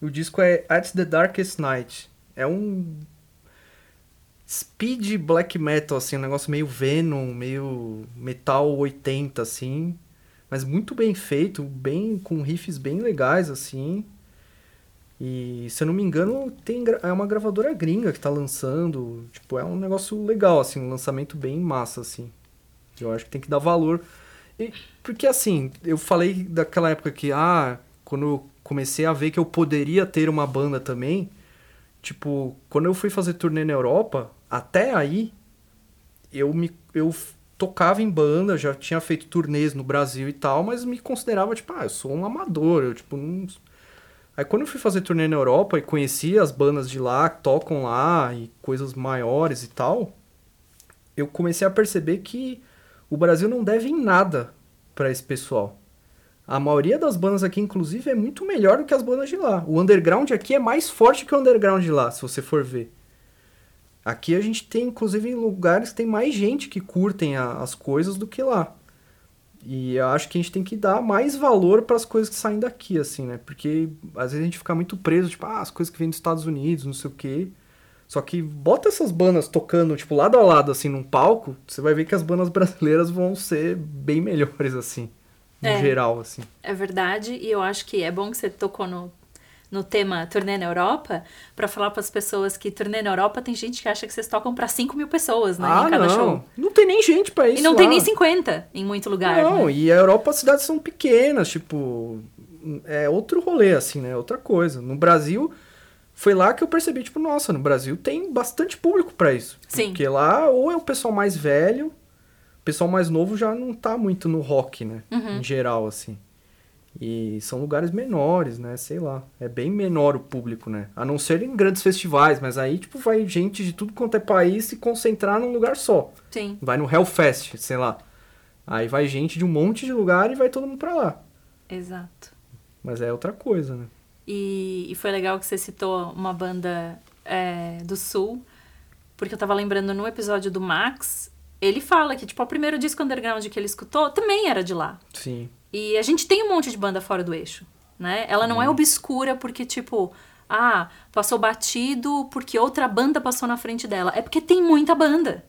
E o disco é At the Darkest Night. É um speed black metal, assim, um negócio meio Venom, meio metal 80, assim. Mas muito bem feito, bem com riffs bem legais, assim. E, se eu não me engano, tem, é uma gravadora gringa que tá lançando. Tipo, é um negócio legal, assim, um lançamento bem massa, assim. Eu acho que tem que dar valor. E- porque, assim, eu falei daquela época que, ah, quando eu comecei a ver que eu poderia ter uma banda também, tipo, quando eu fui fazer turnê na Europa, até aí, eu me eu tocava em banda, já tinha feito turnês no Brasil e tal, mas me considerava, tipo, ah, eu sou um amador, eu, tipo, não... Aí quando eu fui fazer turnê na Europa e conheci as bandas de lá, que tocam lá e coisas maiores e tal, eu comecei a perceber que o Brasil não deve em nada pra esse pessoal. A maioria das bandas aqui, inclusive, é muito melhor do que as bandas de lá. O underground aqui é mais forte que o underground de lá, se você for ver. Aqui a gente tem, inclusive, lugares que tem mais gente que curtem a- as coisas do que lá. E eu acho que a gente tem que dar mais valor para as coisas que saem daqui, assim, né? Porque às vezes a gente fica muito preso, tipo, ah, as coisas que vêm dos Estados Unidos, não sei o quê. Só que bota essas bandas tocando, tipo, lado a lado, assim, num palco, você vai ver que as bandas brasileiras vão ser bem melhores, assim, no É. geral, assim. É verdade, e eu acho que é bom que você tocou no, no tema turnê na Europa, pra falar pras pessoas que turnê na Europa tem gente que acha que vocês tocam pra 5 mil pessoas, né, ah, em cada não. show. Não tem nem gente pra isso E não tem lá. nem 50 em muito lugar, Não, né? e a Europa as cidades são pequenas, tipo, é outro rolê, assim, né? Outra coisa. No Brasil, foi lá que eu percebi, tipo, nossa, no Brasil tem bastante público pra isso. Sim. Porque lá, ou é o pessoal mais velho, o pessoal mais novo já não tá muito no rock, né? Uhum. Em geral, assim. E são lugares menores, né? Sei lá. É bem menor o público, né? A não ser em grandes festivais, mas aí, tipo, vai gente de tudo quanto é país se concentrar num lugar só. Sim. Vai no Hellfest, sei lá. Aí vai gente de um monte de lugar e vai todo mundo pra lá. Exato. Mas é outra coisa, né? E, e foi legal que você citou uma banda é, do Sul, porque eu tava lembrando no episódio do Max, ele fala que, tipo, o primeiro disco underground que ele escutou também era de lá. Sim. E a gente tem um monte de banda fora do eixo, né? Ela não é obscura porque, tipo, ah, passou batido porque outra banda passou na frente dela. É porque tem muita banda.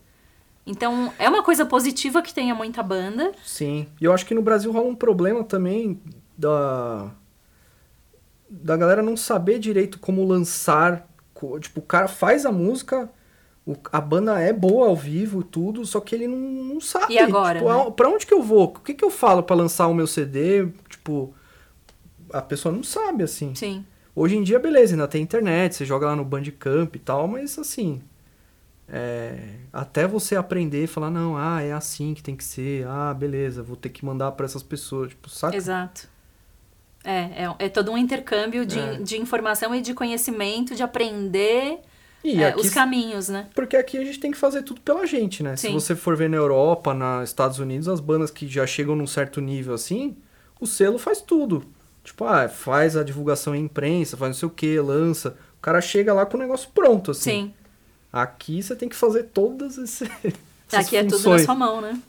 Então, é uma coisa positiva que tenha muita banda. Sim. E eu acho que no Brasil rola um problema também da. da galera não saber direito como lançar. Tipo, o cara faz a música, a banda é boa ao vivo e tudo, só que ele não, não sabe. E agora, Tipo, né? pra onde que eu vou? O que que eu falo pra lançar o meu CD? Tipo, a pessoa não sabe, assim. Sim. Hoje em dia, beleza, ainda tem internet, você joga lá no Bandcamp e tal, mas assim. é, até você aprender e falar, não, ah, é assim que tem que ser, ah, beleza, vou ter que mandar pra essas pessoas, tipo, saca? Exato. É, é, é todo um intercâmbio de, É. de informação e de conhecimento, de aprender é, aqui, os caminhos, né? porque aqui a gente tem que fazer tudo pela gente, né? Se Sim. você for ver na Europa, nos Estados Unidos, as bandas que já chegam num certo nível assim, o selo faz tudo. Tipo, ah, faz a divulgação em imprensa, faz não sei o que, lança. O cara chega lá com o negócio pronto, assim. Sim. Aqui você tem que fazer todas esse, essas Aqui é tudo na funções. sua mão, né?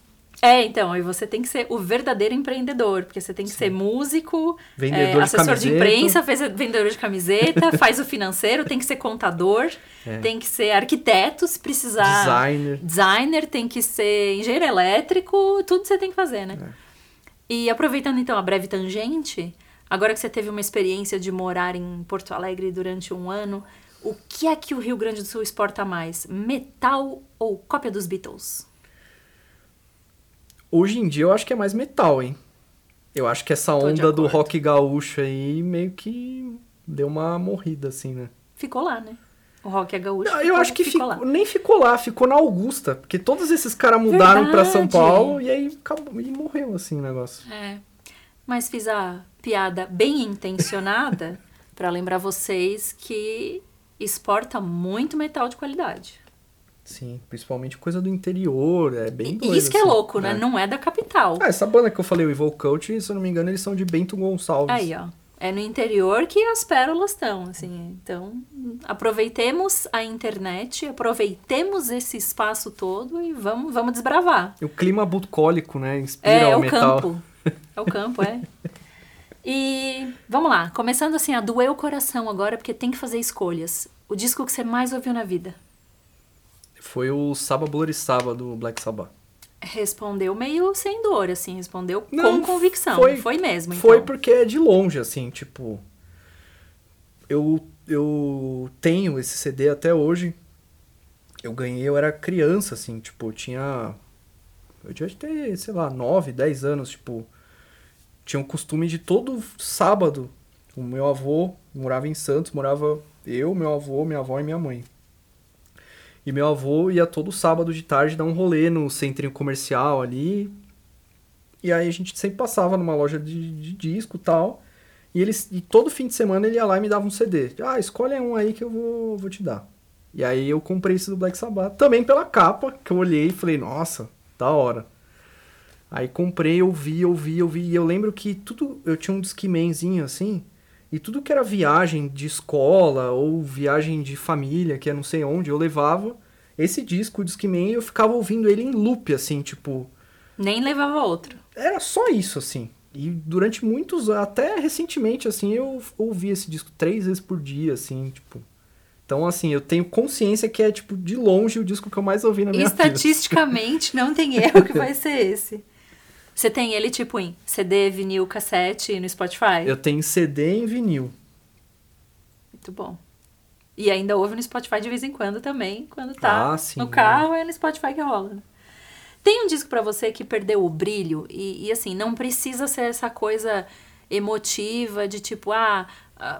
É, então, aí você tem que ser o verdadeiro empreendedor, porque você tem que ser músico, Vendedor é, de assessor de, camiseta. imprensa, fez- vendedor de camiseta, faz o financeiro, tem que ser contador, É. tem que ser arquiteto, se precisar. Designer. Designer, tem que ser engenheiro elétrico, tudo você tem que fazer, né? É. E aproveitando então a breve tangente, agora que você teve uma experiência de morar em Porto Alegre durante um ano, o que é que o Rio Grande do Sul exporta mais? Metal ou cópia dos Beatles? Hoje em dia eu acho que é mais metal, hein? Eu acho que essa onda do rock gaúcho aí meio que deu uma morrida, assim, né? Ficou lá, né? O rock é gaúcho. eu ficou- acho que ficou lá. nem ficou lá, ficou na Augusta. Porque todos esses caras mudaram pra São. Paulo e aí acabou, e morreu, assim, o negócio. É. Mas fiz a piada bem intencionada pra lembrar vocês que exporta muito metal de qualidade. Sim, principalmente coisa do interior, é bem E doido. isso que é assim. louco, né? Não é da capital. Ah, essa banda que eu falei, o Evil Cult, se eu não me engano, eles são de Bento Gonçalves. Aí, ó. É no interior que as pérolas estão, assim. Então, aproveitemos a internet, aproveitemos esse espaço todo e vamos, vamos desbravar. O clima bucólico, né? Inspira É, é o o metal. campo. É o campo, é. E vamos lá, começando assim a doer o coração agora, porque tem que fazer escolhas. O disco que você mais ouviu na vida? Foi o Saba Blorisaba do Black Sabbath. Respondeu meio sem dor, assim, respondeu Não, com convicção. foi- Foi, mesmo, então. Foi porque é de longe, assim, tipo. Eu, eu tenho esse CD até hoje. Eu ganhei, eu era criança, assim, tipo, eu tinha. Eu devia ter, sei lá, 9, 10 anos, tipo. Tinha o costume de todo sábado. O meu avô morava em Santos, morava eu, meu avô, minha avó e minha mãe. E meu avô ia todo sábado de tarde dar um rolê no centrinho comercial ali, e aí a gente sempre passava numa loja de, de disco tal. E, eles, e todo fim de semana ele ia lá e me dava um CD. Ah, escolhe um aí que eu vou, vou te dar. E aí eu comprei esse do Black Sabbath. Também pela capa, que eu olhei e falei, nossa, da hora. Aí comprei, ouvi, ouvi, ouvi. E eu lembro que tudo. Eu tinha um Discmanzinho assim. E tudo que era viagem de escola ou viagem de família, que é não sei onde, eu levava esse disco, o Discman, eu ficava ouvindo ele em loop, assim, tipo Nem levava outro. era só isso, assim. E durante muitos até recentemente, assim, eu ouvi esse disco três vezes por dia, assim, tipo. Então, assim, eu tenho consciência que é, tipo, de longe o disco que eu mais ouvi na minha vida. Estatisticamente, não tem erro que vai ser esse. Você tem ele, tipo, em CD, vinil, cassete no Spotify? Eu tenho CD em vinil. Muito bom. E ainda ouve no Spotify de vez em quando também, quando tá Ah, sim, no carro, é no Spotify que rola. Tem um disco pra você que perdeu o brilho e, e, assim, não precisa ser essa coisa emotiva de tipo, ah,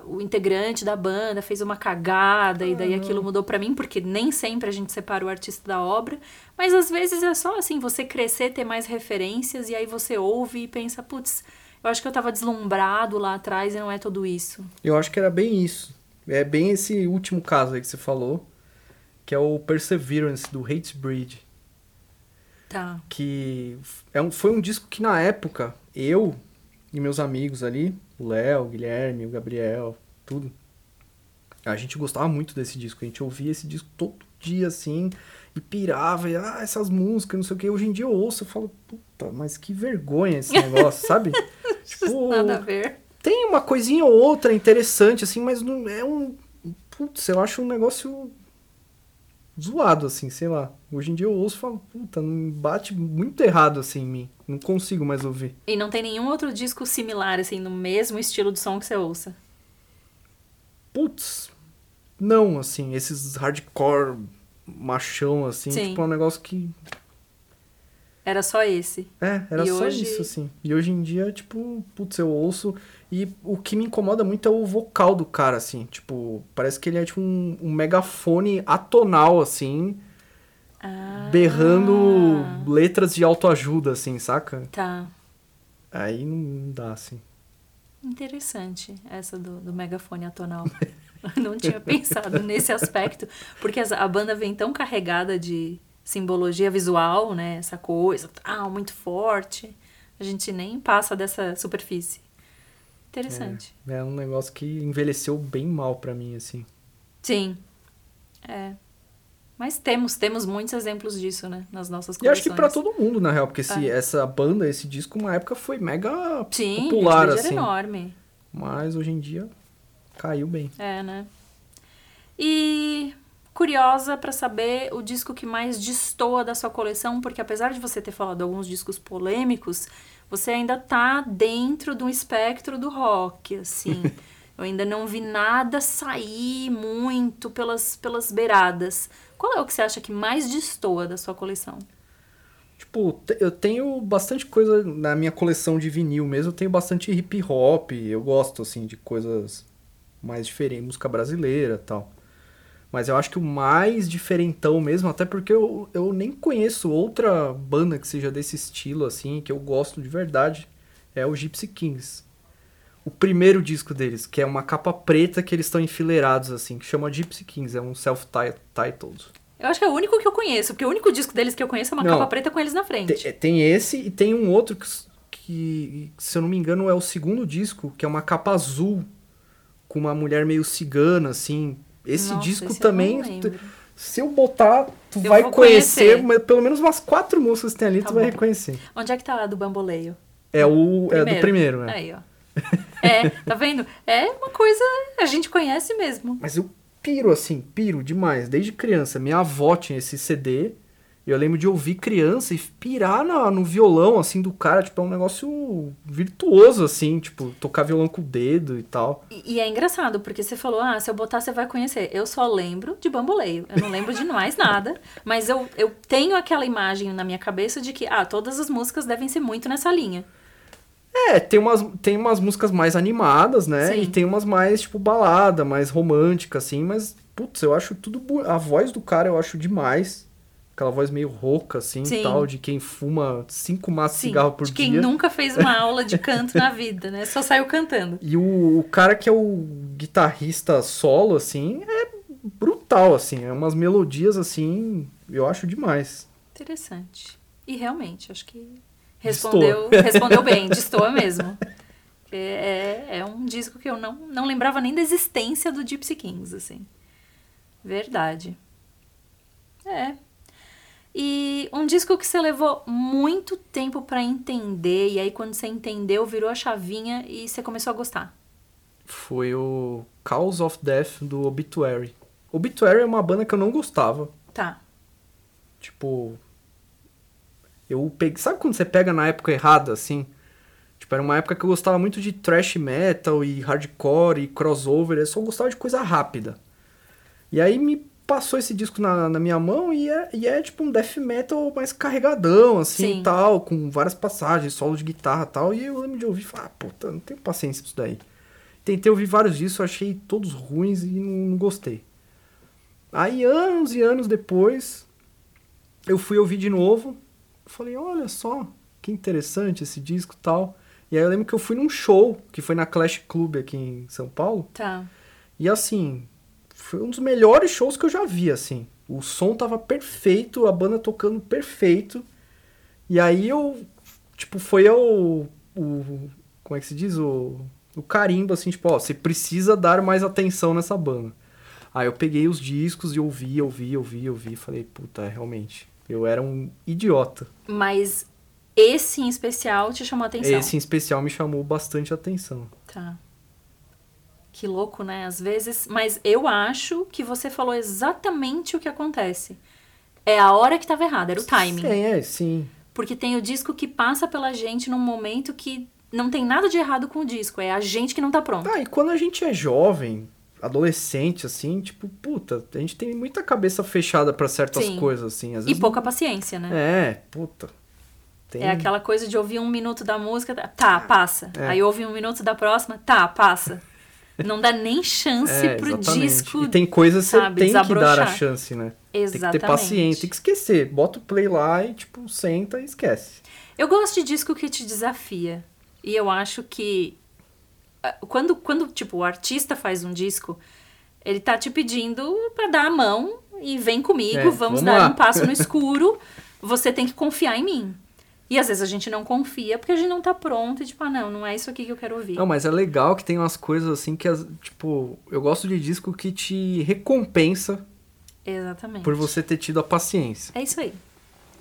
o integrante da banda fez uma cagada e daí aquilo mudou pra mim, porque nem sempre a gente separa o artista da obra, mas às vezes é só assim, você crescer, ter mais referências e aí você ouve e pensa, putz, eu acho que eu tava deslumbrado lá atrás e não é tudo isso. Eu acho que era bem isso. É bem esse último caso aí que você falou, que é o Perseverance, do Hatebreed. Tá. que é um, foi um disco que na época eu e meus amigos ali, o Léo, o Guilherme, o Gabriel, tudo, a gente gostava muito desse disco, a gente ouvia esse disco todo dia assim e pirava, e ah, essas músicas, não sei o que. Hoje em dia eu ouço e falo, puta, mas que vergonha esse negócio, sabe? tipo, Nada a ver. tem uma coisinha ou outra interessante, assim, mas não é um. Putz, eu acho um negócio zoado, assim, sei lá. Hoje em dia eu ouço e falo, puta, não bate muito errado assim em mim. Não consigo mais ouvir. E não tem nenhum outro disco similar, assim, no mesmo estilo de som que você ouça. Putz, não, assim, esses hardcore machão, assim, Sim. tipo, é um negócio que. Era só esse. É, era E só hoje- isso, assim. E hoje em dia, tipo, putz, eu ouço. E o que me incomoda muito é o vocal do cara, assim. Tipo, parece que ele é tipo um, um megafone atonal, assim, Ah, berrando letras de autoajuda, assim, saca? Tá. Aí não dá, assim. Interessante essa do, do megafone atonal. não tinha pensado nesse aspecto, porque a banda vem tão carregada de simbologia visual, né? Essa coisa, ah, muito forte. A gente nem passa dessa superfície. Interessante. É um negócio que envelheceu bem mal pra mim, assim. Sim. É. Mas temos, temos muitos exemplos disso, né? Nas nossas E acho que coleções. pra todo mundo, na real, porque se É. essa banda, esse disco, uma época foi mega Sim, popular, assim. era enorme. Mas hoje em dia caiu bem. É, né? E curiosa pra saber o disco que mais destoa da sua coleção, porque apesar de você ter falado alguns discos polêmicos, você ainda tá dentro do espectro do rock, assim. Eu ainda não vi nada sair muito pelas, pelas beiradas. Qual é o que você acha que mais destoa da sua coleção? Tipo, eu tenho bastante coisa na minha coleção de vinil mesmo. Eu tenho bastante hip hop. Eu gosto, assim, de coisas mais diferentes, música brasileira e tal. Mas eu acho que o mais diferentão mesmo, até porque eu, eu nem conheço outra banda que seja desse estilo, assim, que eu gosto de verdade, é o Gypsy Kings. O primeiro disco deles, que é uma capa preta que eles estão enfileirados, assim, que chama Gypsy Kings, é um self-titled. Eu acho que é o único que eu conheço, porque o único disco deles que eu conheço é uma Não. capa preta com eles na frente. Tem, tem esse e tem um outro que, que, se eu não me engano, é o segundo disco, que é uma capa azul com uma mulher meio cigana, assim. Esse Nossa, disco esse eu também, lembro. se eu botar, tu Eu vai conhecer, conhecer. mas pelo menos umas quatro músicas que tem ali, Tá tu vai bom. reconhecer. Onde é que tá a do Bamboleio? É o é do primeiro, né? Aí, ó. É, tá vendo? É uma coisa a gente conhece mesmo. Mas eu piro, assim, piro demais, desde criança. Minha avó tinha esse CD. Eu lembro de ouvir criança e pirar na- no violão, assim, do cara. Tipo, é um negócio virtuoso, assim. Tipo, tocar violão com o dedo e tal. E, e é engraçado, porque você falou, ah, se eu botar você vai conhecer. Eu só lembro de Bamboleio. Eu não lembro de mais nada. Mas eu, eu tenho aquela imagem na minha cabeça de que, ah, todas as músicas devem ser muito nessa linha. É, tem umas, tem umas músicas mais animadas, né? Sim. E tem umas mais, tipo, balada, mais romântica, assim. Mas, putz, eu acho tudo... A voz do cara eu acho demais. Aquela voz meio rouca, assim, Sim. tal. De quem fuma cinco maços de cigarro por de quem dia. nunca fez uma aula de canto na vida, né? Só saiu cantando. E o, o cara que é o guitarrista solo, assim, é brutal, assim. É umas melodias, assim, eu acho demais. Interessante. E realmente, acho que respondeu, respondeu bem, destoa mesmo. É, é um disco que eu não, não lembrava nem da existência do Gypsy Kings, assim. Verdade. É. E um disco que você levou muito tempo pra entender, e aí quando você entendeu, virou a chavinha e você começou a gostar. Foi o Cause of Death do Obituary. Obituary é uma banda que eu não gostava. Tá. Tipo. Eu peguei. Sabe quando você pega na época errada, assim? Tipo, era uma época que eu gostava muito de thrash metal e hardcore e crossover. Eu só gostava de coisa rápida. E aí me passou esse disco na, na minha mão e é, e é tipo um death metal mais carregadão, assim Sim. e tal, com várias passagens, solo de guitarra e tal. E eu lembro de ouvir e falar, ah, puta, não tenho paciência pra isso daí. Tentei ouvir vários discos, achei todos ruins e não, não gostei. Aí, anos e anos depois, eu fui ouvir de novo. Falei, olha só, que interessante esse disco e tal. E aí eu lembro que eu fui num show, que foi na Clash Club aqui em São Paulo. Tá. E assim, foi um dos melhores shows que eu já vi, assim. O som tava perfeito, a banda tocando perfeito. E aí eu, tipo, foi o, o como é que se diz? O, o carimbo, assim, tipo, ó, você precisa dar mais atenção nessa banda. Aí eu peguei os discos e ouvi, ouvi, ouvi, ouvi, falei, puta, realmente, eu era um idiota. Mas esse em especial te chamou a atenção. Esse em especial me chamou bastante atenção. Tá. Que louco, né? Às vezes. Mas eu acho que você falou exatamente o que acontece. É a hora que tava errada, era o timing. Sim, é, sim. Porque tem o disco que passa pela gente num momento que não tem nada de errado com o disco. É a gente que não tá pronto. Ah, e quando a gente é jovem, adolescente, assim, tipo, puta, a gente tem muita cabeça fechada pra certas Sim. coisas, assim. Às E vezes pouca paciência, né? É, puta. Tem... É aquela coisa de ouvir um minuto da música, tá, passa. É. Aí ouve um minuto da próxima, tá, passa. Não dá nem chance É, pro exatamente. disco. E tem coisas que você tem que dar a chance, né? Exatamente. Tem que ter paciência, tem que esquecer. Bota o play lá e, tipo, senta e esquece. Eu gosto de disco que te desafia. E eu acho que ah, quando, quando tipo, o artista faz um disco, ele tá te pedindo pra dar a mão e vem comigo, É, vamos, vamos dar lá. um passo no escuro. Você tem que confiar em mim. E às vezes a gente não confia porque a gente não tá pronto e tipo, ah, não, não é isso aqui que eu quero ouvir. Não, mas é legal que tem umas coisas assim que, tipo, eu gosto de disco que te recompensa Exatamente. por você ter tido a paciência. É isso aí.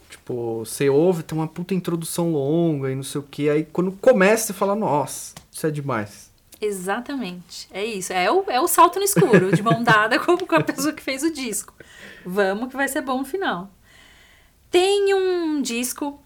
Tipo, você ouve, tem uma puta introdução longa e não sei o que, aí quando começa você fala, nossa, isso é demais. Exatamente. É isso. É o, é o salto no escuro, de mão dada com, com a pessoa que fez o disco. Vamos que vai ser bom no final. Tem um disco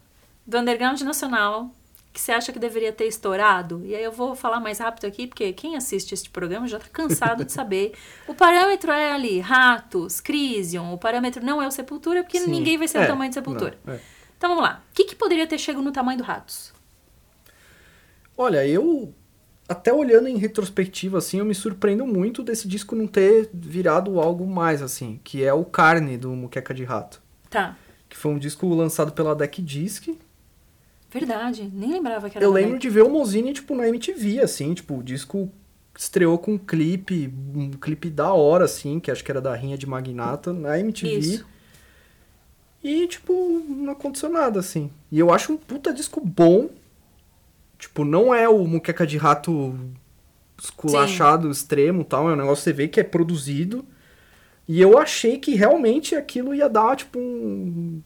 do Underground Nacional que você acha que deveria ter estourado? E aí eu vou falar mais rápido aqui, porque quem assiste este programa já tá cansado de saber. O parâmetro é ali, Ratos, Crisium. O parâmetro não é o Sepultura, porque Sim. ninguém vai ser É, o tamanho de Sepultura. não, é. Então vamos lá. O que, que poderia ter chego no tamanho do Ratos? Olha, eu até olhando em retrospectiva assim, eu me surpreendo muito desse disco não ter virado algo mais assim, que é o Carne do Muqueca de Rato, Tá. que foi um disco lançado pela Deck Disc. Verdade. Nem lembrava que era Eu lembro de ver o Mozini tipo na MTV assim, tipo, o disco estreou com um clipe, um clipe da hora assim, que acho que era da Rinha de Magnata na MTV. Isso. E, tipo, não aconteceu nada, assim. E eu acho um puta disco bom. Tipo, não é o Muqueca de Rato esculachado, extremo e tal. É um negócio que você vê que é produzido. E eu achei que realmente aquilo ia dar, tipo, um,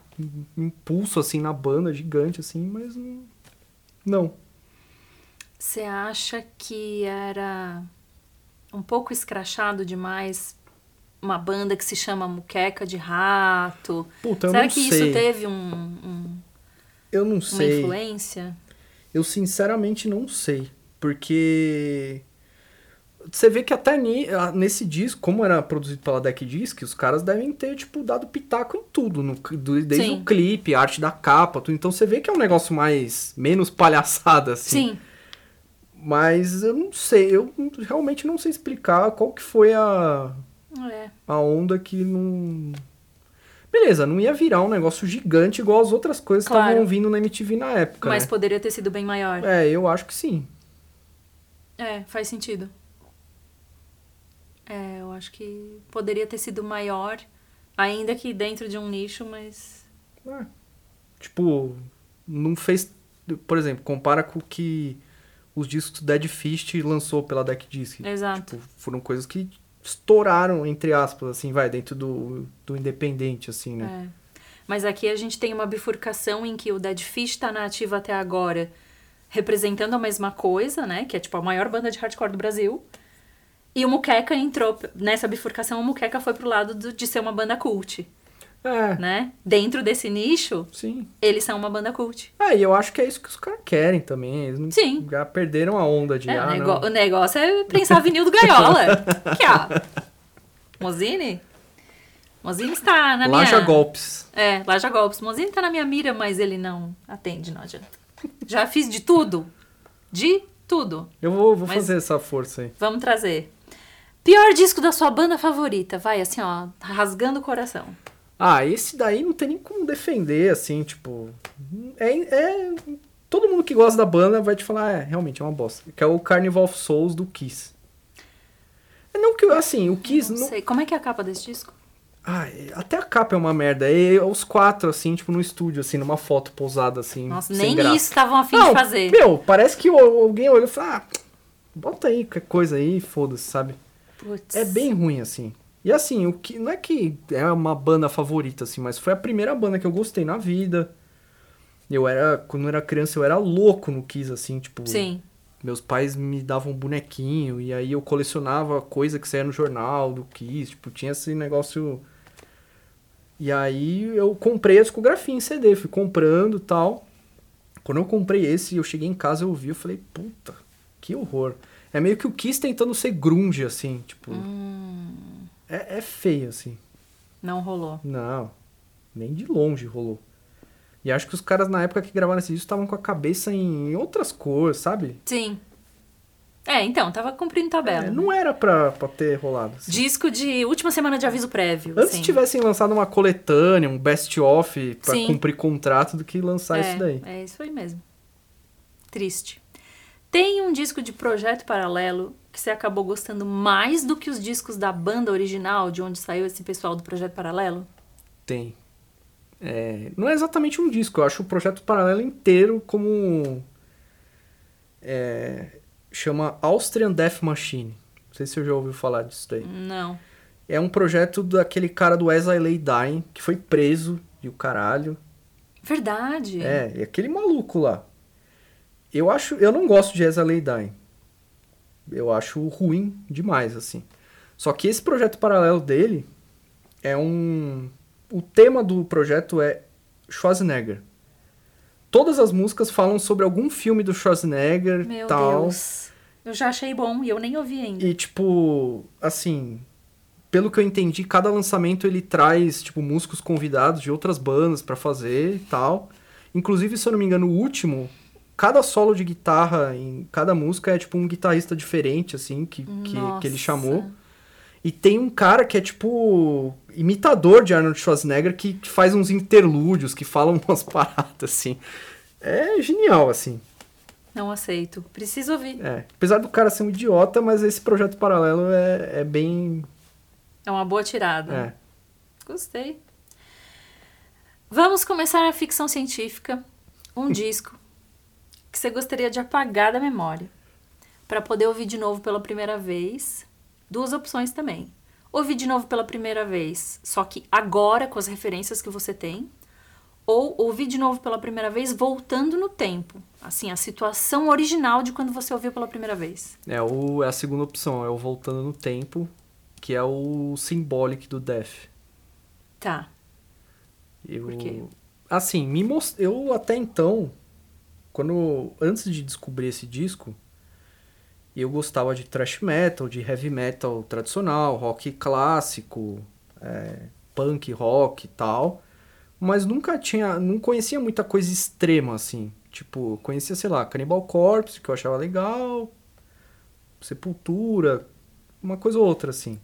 um impulso, assim, na banda gigante, assim, mas não. Não. Você acha que era um pouco escrachado demais uma banda que se chama Muqueca de Rato? Puta, Será que sei. isso teve um, um- Eu não uma sei. influência? Eu sinceramente não sei. Porque. Você vê que até nesse disco, como era produzido pela Deck Disc, os caras devem ter, tipo, dado pitaco em tudo. no desde Sim. o clipe, a arte da capa, tudo. Então você vê que é um negócio mais. menos palhaçada, assim. Sim. Mas eu não sei, eu realmente não sei explicar qual que foi a, É. a onda que não. Beleza, não ia virar um negócio gigante igual as outras coisas que Claro. estavam vindo na MTV na época. Mas né? poderia ter sido bem maior. É, eu acho que sim. É, faz sentido. É, eu acho que poderia ter sido maior, ainda que dentro de um nicho, mas. É. Tipo, não fez. Por exemplo, compara com o que os discos do Dead Fist lançou pela Deck Disc. Exato. Tipo, foram coisas que estouraram, entre aspas, assim, vai, dentro do, do independente, assim, né? É. Mas aqui a gente tem uma bifurcação em que o Dead Fish tá na ativa até agora, representando a mesma coisa, né? Que é tipo a maior banda de hardcore do Brasil. E o Muqueca entrou nessa bifurcação, o Muqueca foi pro lado do- de ser uma banda cult, É, né? Dentro desse nicho, sim. eles são uma banda cult. Ah, e eu acho que é isso que os caras querem também. Eles não, Sim. já perderam a onda de. É, ah, o, nego- não. o negócio é prensar vinil do Gaiola. Aqui, ó. Mozini? Mozini está na Laja minha... golpes. É, Laja Golpes. Mozini tá na minha mira, mas ele não atende, não adianta. Já fiz de tudo. De tudo. Eu vou, vou Mas- fazer essa força aí. Vamos trazer. Pior disco da sua banda favorita. Vai, assim, ó, rasgando o coração. Ah, esse daí não tem nem como defender, assim, tipo. É, é- Todo mundo que gosta da banda vai te falar, é, realmente é uma bosta. Que é o Carnival of Souls do Kiss. É não que, assim, o Kiss. Não Não... sei. Como é que é a capa desse disco? Ah, é- até a capa é uma merda. É os quatro, assim, tipo, no estúdio, assim, numa foto pousada, assim. Nossa, nem graça. isso estavam afim Não, de fazer. Meu, parece que alguém olhou e falou, ah, bota aí qualquer coisa aí, foda-se, sabe? Putz. É bem ruim, assim. E assim, o que não é que é uma banda favorita, assim, mas foi a primeira banda que eu gostei na vida. Eu era, quando eu era criança, eu era louco no Kiss, assim, tipo. Sim. Meus pais me davam um bonequinho, e aí eu colecionava coisa que saía no jornal do Kiss, tipo, tinha esse negócio. E aí eu comprei a discografia em CD, fui comprando e tal. Quando eu comprei esse, eu cheguei em casa, eu ouvi, eu falei, puta, que horror. É meio que o Kiss tentando ser grunge, assim, tipo. É, é feio, assim. Não rolou. Não, nem de longe rolou. E acho que os caras na época que gravaram esse disco estavam com a cabeça em outras cores, sabe? Sim. É, então, tava cumprindo tabela. É, não era pra, pra ter rolado. assim. Disco de última semana de aviso prévio. Antes assim. tivessem lançado uma coletânea, um best-of pra Sim. cumprir contrato do que lançar é, isso daí. É isso aí mesmo. Triste. Tem um disco de projeto paralelo que você acabou gostando mais do que os discos da banda original, de onde saiu esse pessoal do projeto paralelo? Tem. É, não é exatamente um disco, eu acho o projeto paralelo inteiro como. É, chama Austrian Death Machine. Não sei se você já ouviu falar disso daí. Não. É um projeto daquele cara do As I Lay Dying, que foi preso e o caralho. Verdade. É, e aquele maluco lá. Eu acho, eu não gosto de As I Lay Dying. Eu acho ruim demais, assim. Só que esse projeto paralelo dele é um... O tema do projeto é Schwarzenegger. Todas as músicas falam sobre algum filme do Schwarzenegger Meu tal. Deus. Eu já achei bom e eu nem ouvi ainda. E, tipo, assim, pelo que eu entendi, cada lançamento ele traz, tipo, músicos convidados de outras bandas pra fazer e tal. Inclusive, se eu não me engano, o último, cada solo de guitarra em cada música é, tipo, um guitarrista diferente, assim, que, que, que ele chamou. E tem um cara que é, tipo, imitador de Arnold Schwarzenegger, que, que faz uns interlúdios, que falam umas paradas, assim. É genial, assim. Não aceito. Preciso ouvir. É. Apesar do cara ser um idiota, mas esse projeto paralelo é, é bem É uma boa tirada. É. Gostei. Vamos começar a ficção científica. Um disco que você gostaria de apagar da memória para poder ouvir de novo pela primeira vez. Duas opções também. Ouvir de novo pela primeira vez, só que agora com as referências que você tem, ou ouvir de novo pela primeira vez voltando no tempo. Assim, a situação original de quando você ouviu pela primeira vez. É, o, é a segunda opção, é o Voltando no Tempo, que é o Symbolic do Death. Tá. Eu, Por quê? Assim, me most... eu até então, quando antes de descobrir esse disco, eu gostava de thrash metal, de heavy metal tradicional, rock clássico, é, punk rock e tal, mas nunca tinha, não conhecia muita coisa extrema assim. Tipo, conhecia, sei lá, Cannibal Corpse, que eu achava legal, Sepultura, uma coisa ou outra assim.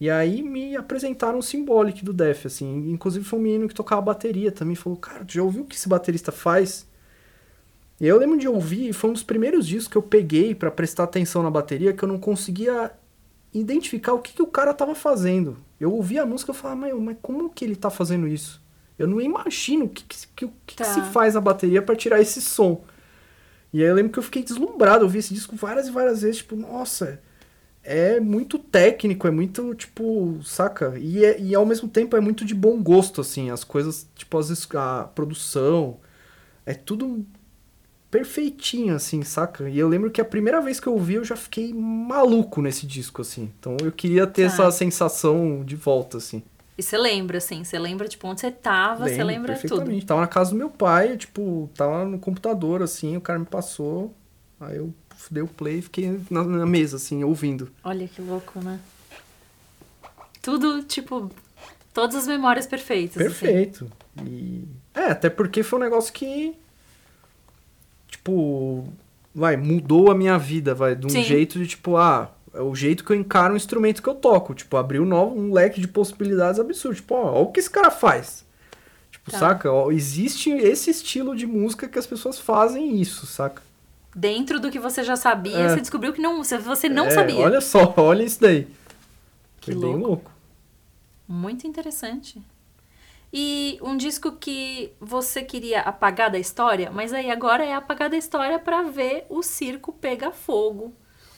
E aí me apresentaram o Symbolic do Def, assim. Inclusive foi um menino que tocava bateria também. Falou, cara, já ouviu o que esse baterista faz? E eu lembro de ouvir, foi um dos primeiros discos que eu peguei pra prestar atenção na bateria, que eu não conseguia identificar o que, que o cara tava fazendo. Eu ouvia a música e falava, mas, mas como que ele tá fazendo isso? Eu não imagino o que, que, que, que Tá. se faz na bateria pra tirar esse som. E aí eu lembro que eu fiquei deslumbrado, eu ouvi esse disco várias e várias vezes, tipo, nossa, é muito técnico, é muito, tipo, saca? E, é- e ao mesmo tempo é muito de bom gosto, assim, as coisas, tipo, as, a produção, é tudo perfeitinho, assim, saca? E eu lembro que a primeira vez que eu ouvi, eu já fiquei maluco nesse disco, assim. Então eu queria ter Tá. essa sensação de volta, assim. E você lembra, assim, você lembra, tipo, onde você tava, você lembra tudo. perfeitamente. Tava na casa do meu pai, tipo, tava no computador, assim, o cara me passou, aí eu dei o play e fiquei na, na mesa, assim, ouvindo. Olha que louco, né? Tudo, tipo, todas as memórias perfeitas. assim. Perfeito. E... É, até porque foi um negócio que. Tipo. Vai, mudou a minha vida, vai, de um Sim. jeito de tipo, ah, é o jeito que eu encaro um instrumento que eu toco. Tipo, abriu novo, um leque de possibilidades absurdo. Tipo, ó, olha o que esse cara faz. Tipo, Tá. saca? Ó, existe esse estilo de música que as pessoas fazem isso, saca? Dentro do que você já sabia, É. você descobriu que não, você- não É, sabia. Olha só, olha isso daí. Que Foi bem louco. louco. Muito interessante. E um disco que você queria apagar da história, mas aí agora é apagar da história pra ver o circo pegar fogo.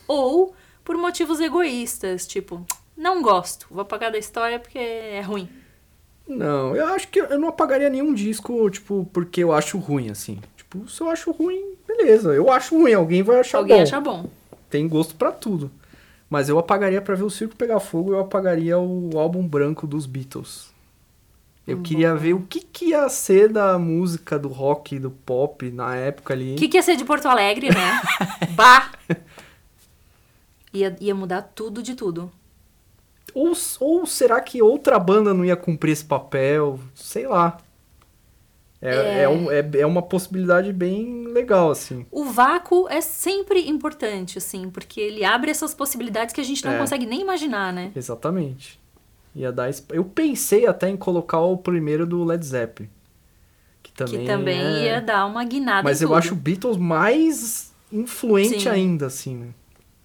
Ou por motivos egoístas, tipo, não gosto, vou apagar da história porque é ruim. Não, eu acho que eu não apagaria nenhum disco, tipo, porque eu acho ruim, assim. Tipo, se eu acho ruim, beleza. Eu acho ruim, alguém vai achar Alguém bom. acha bom. Tem gosto pra tudo. Mas eu apagaria pra ver o circo pegar fogo, eu apagaria o álbum branco dos Beatles. Eu Hum, queria ver o que, que ia ser da música, do rock, do pop na época ali. O que, que ia ser de Porto Alegre, né? bah! Ia, ia mudar tudo de tudo. Ou, ou será que outra banda não ia cumprir esse papel? Sei lá. É, É. é. um- é- é uma possibilidade bem legal, assim. O vácuo é sempre importante, assim, porque ele abre essas possibilidades que a gente não É. consegue nem imaginar, né? Exatamente. Ia dar Eu pensei até em colocar o primeiro do Led Zeppelin. Que também, que também é- ia dar uma guinada Mas eu tudo. acho o Beatles mais influente Sim. ainda, assim, né?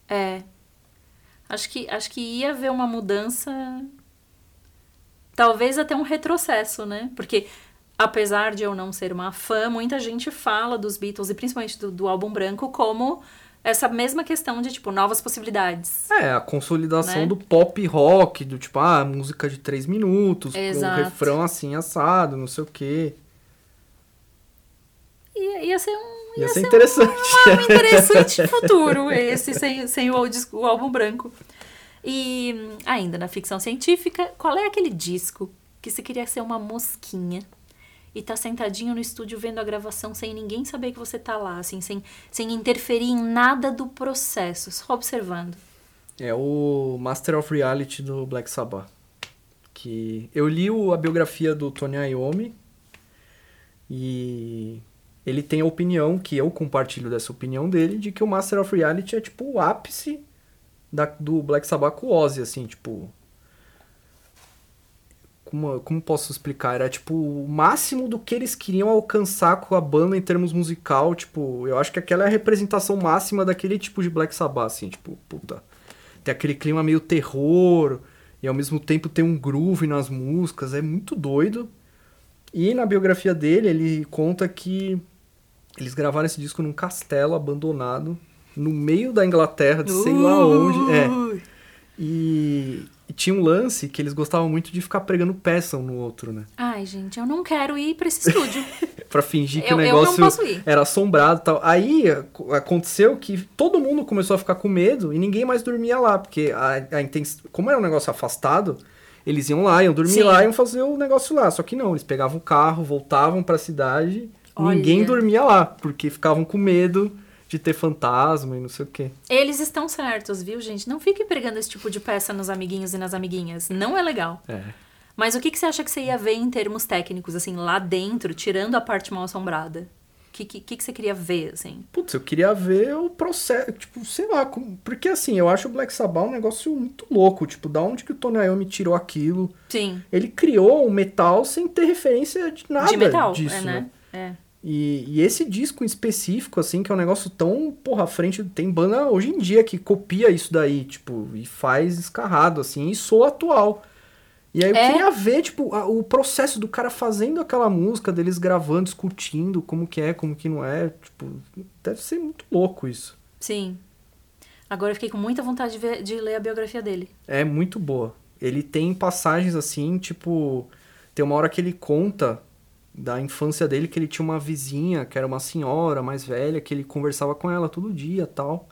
É. Acho que, acho que ia haver uma mudança. Talvez até um retrocesso, né? Porque, apesar de eu não ser uma fã, muita gente fala dos Beatles, e principalmente do, do álbum branco, como essa mesma questão de, tipo, novas possibilidades. É, a consolidação Né? do pop rock, do tipo, ah, música de três minutos, com um Exato. refrão assim, assado, não sei o quê. Ia, ia ser um. Ia, ser um- interessante. um interessante futuro esse, sem, sem o, o álbum branco. E hum, ainda na ficção científica, qual é aquele disco que você queria ser uma mosquinha e tá sentadinho no estúdio vendo a gravação sem ninguém saber que você tá lá, assim, sem, sem interferir em nada do processo, só observando? É o Master of Reality do Black Sabbath. Que eu li a biografia do Tony Iommi e ele tem a opinião, que eu compartilho dessa opinião dele, de que o Master of Reality é tipo o ápice da, do Black Sabbath com o Ozzy, assim, tipo... Como, como posso explicar? Era tipo o máximo do que eles queriam alcançar com a banda em termos musical, tipo, eu acho que aquela é a representação máxima daquele tipo de Black Sabbath, assim, tipo, puta tem aquele clima meio terror e ao mesmo tempo tem um groove nas músicas, é muito doido. E na biografia dele, ele conta que eles gravaram esse disco num castelo abandonado no meio da Inglaterra, de sei lá onde. É. E, e tinha um lance que eles gostavam muito de ficar pregando peça um no outro, né? Ai, gente, eu não quero ir pra esse estúdio. Pra fingir que Eu- o negócio era assombrado e tal. Aí ac- aconteceu que todo mundo começou a ficar com medo e ninguém mais dormia lá, porque a, a intens... como era um negócio afastado, eles iam lá, iam dormir Sim. lá, iam fazer o negócio lá. Só que não, eles pegavam o carro, voltavam pra cidade, Olha. ninguém dormia lá, porque ficavam com medo de ter fantasma e não sei o quê. Eles estão certos, viu, gente? Não fiquem pregando esse tipo de peça nos amiguinhos e nas amiguinhas. Não é legal. É. Mas o que, que você acha que você ia ver em termos técnicos, assim, lá dentro, tirando a parte mal assombrada? O que, que, que você queria ver, assim? Putz, eu queria ver o processo, tipo, sei lá, como- porque assim, eu acho o Black Sabbath um negócio muito louco, tipo, da onde que o Tony Iommi tirou aquilo? Sim. Ele criou um metal sem ter referência de nada de metal, disso, é, né? É. E, e esse disco em específico, assim, que é um negócio tão, porra, à frente, tem banda hoje em dia que copia isso daí, tipo, e faz escarrado, assim, e soa atual. E aí eu É. queria ver, tipo, a- o processo do cara fazendo aquela música, deles gravando, discutindo como que é, como que não é, tipo, deve ser muito louco isso. Sim. Agora eu fiquei com muita vontade de, ver- de ler a biografia dele. É muito boa. Ele tem passagens assim, tipo. Tem uma hora que ele conta da infância dele que ele tinha uma vizinha, que era uma senhora mais velha, que ele conversava com ela todo dia tal.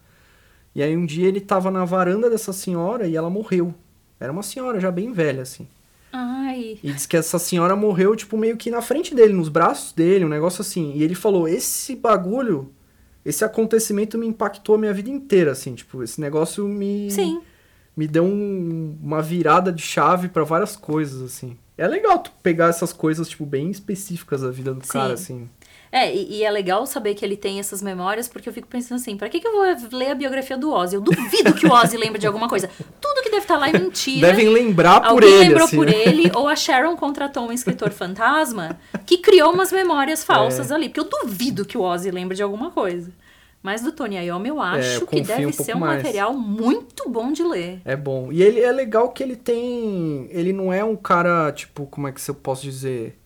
E aí um dia ele tava na varanda dessa senhora e ela morreu. Era uma senhora já bem velha, assim. Ai. E diz que essa senhora morreu, tipo, meio que na frente dele, nos braços dele, um negócio assim. E ele falou: esse bagulho, esse acontecimento me impactou a minha vida inteira, assim, tipo, esse negócio me Sim. Me deu um- uma virada de chave pra várias coisas, assim. É legal tu pegar essas coisas, tipo, bem específicas da vida do Sim. cara, assim. É, e, e é legal saber que ele tem essas memórias, porque eu fico pensando assim, pra que, que eu vou ler a biografia do Ozzy? Eu duvido que o Ozzy lembre de alguma coisa. Tudo que deve estar lá é mentira. Devem lembrar por Alguém ele, lembrou assim. por né? ele, ou a Sharon contratou um escritor fantasma que criou umas memórias É. falsas ali. Porque eu duvido que o Ozzy lembre de alguma coisa. Mas do Tony Iommi eu acho É, eu que deve um ser um mais. material muito bom de ler. É bom. E ele é legal que ele tem. Ele não é um cara, tipo, como é que eu posso dizer?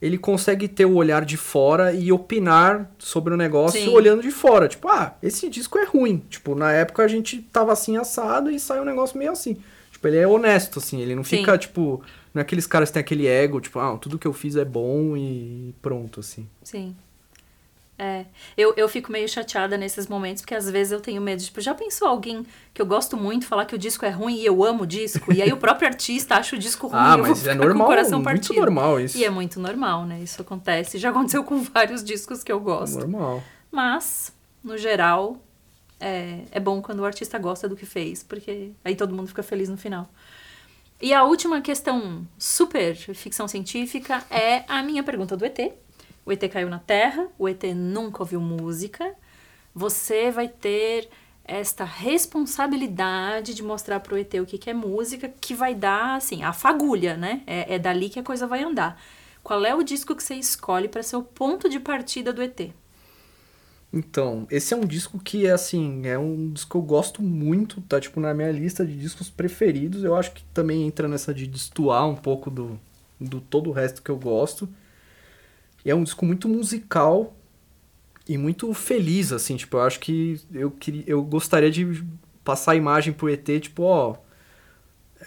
Ele consegue ter o olhar de fora e opinar sobre o negócio Sim. olhando de fora. Tipo, ah, esse disco é ruim. Tipo, na época a gente tava assim assado e saiu um negócio meio assim. Tipo, ele é honesto, assim. Ele não Sim. fica, tipo. Não é aqueles caras que têm aquele ego, tipo, ah, tudo que eu fiz é bom e pronto, assim. Sim. É, eu, eu fico meio chateada nesses momentos, porque às vezes eu tenho medo, tipo, já pensou alguém que eu gosto muito falar que o disco é ruim e eu amo o disco? E aí o próprio artista acha o disco ruim Ah, e eu mas é normal, coração muito partido. normal isso. E é muito normal, né? Isso acontece. Já aconteceu com vários discos que eu gosto. Normal. Mas, no geral, é, é bom quando o artista gosta do que fez, porque aí todo mundo fica feliz no final. E a última questão super ficção científica é a minha pergunta do ET. O ET caiu na Terra, o ET nunca ouviu música. Você vai ter esta responsabilidade de mostrar pro ET o que, que é música, que vai dar, assim, a fagulha, né? É, é dali que a coisa vai andar. Qual é o disco que você escolhe para ser o ponto de partida do ET? Então, esse é um disco que é assim, é um disco que eu gosto muito, tá tipo na minha lista de discos preferidos. Eu acho que também entra nessa de destoar um pouco do, do todo o resto que eu gosto. E é um disco muito musical e muito feliz, assim, tipo, eu acho que eu, queria, eu gostaria de passar a imagem pro ET, tipo, ó,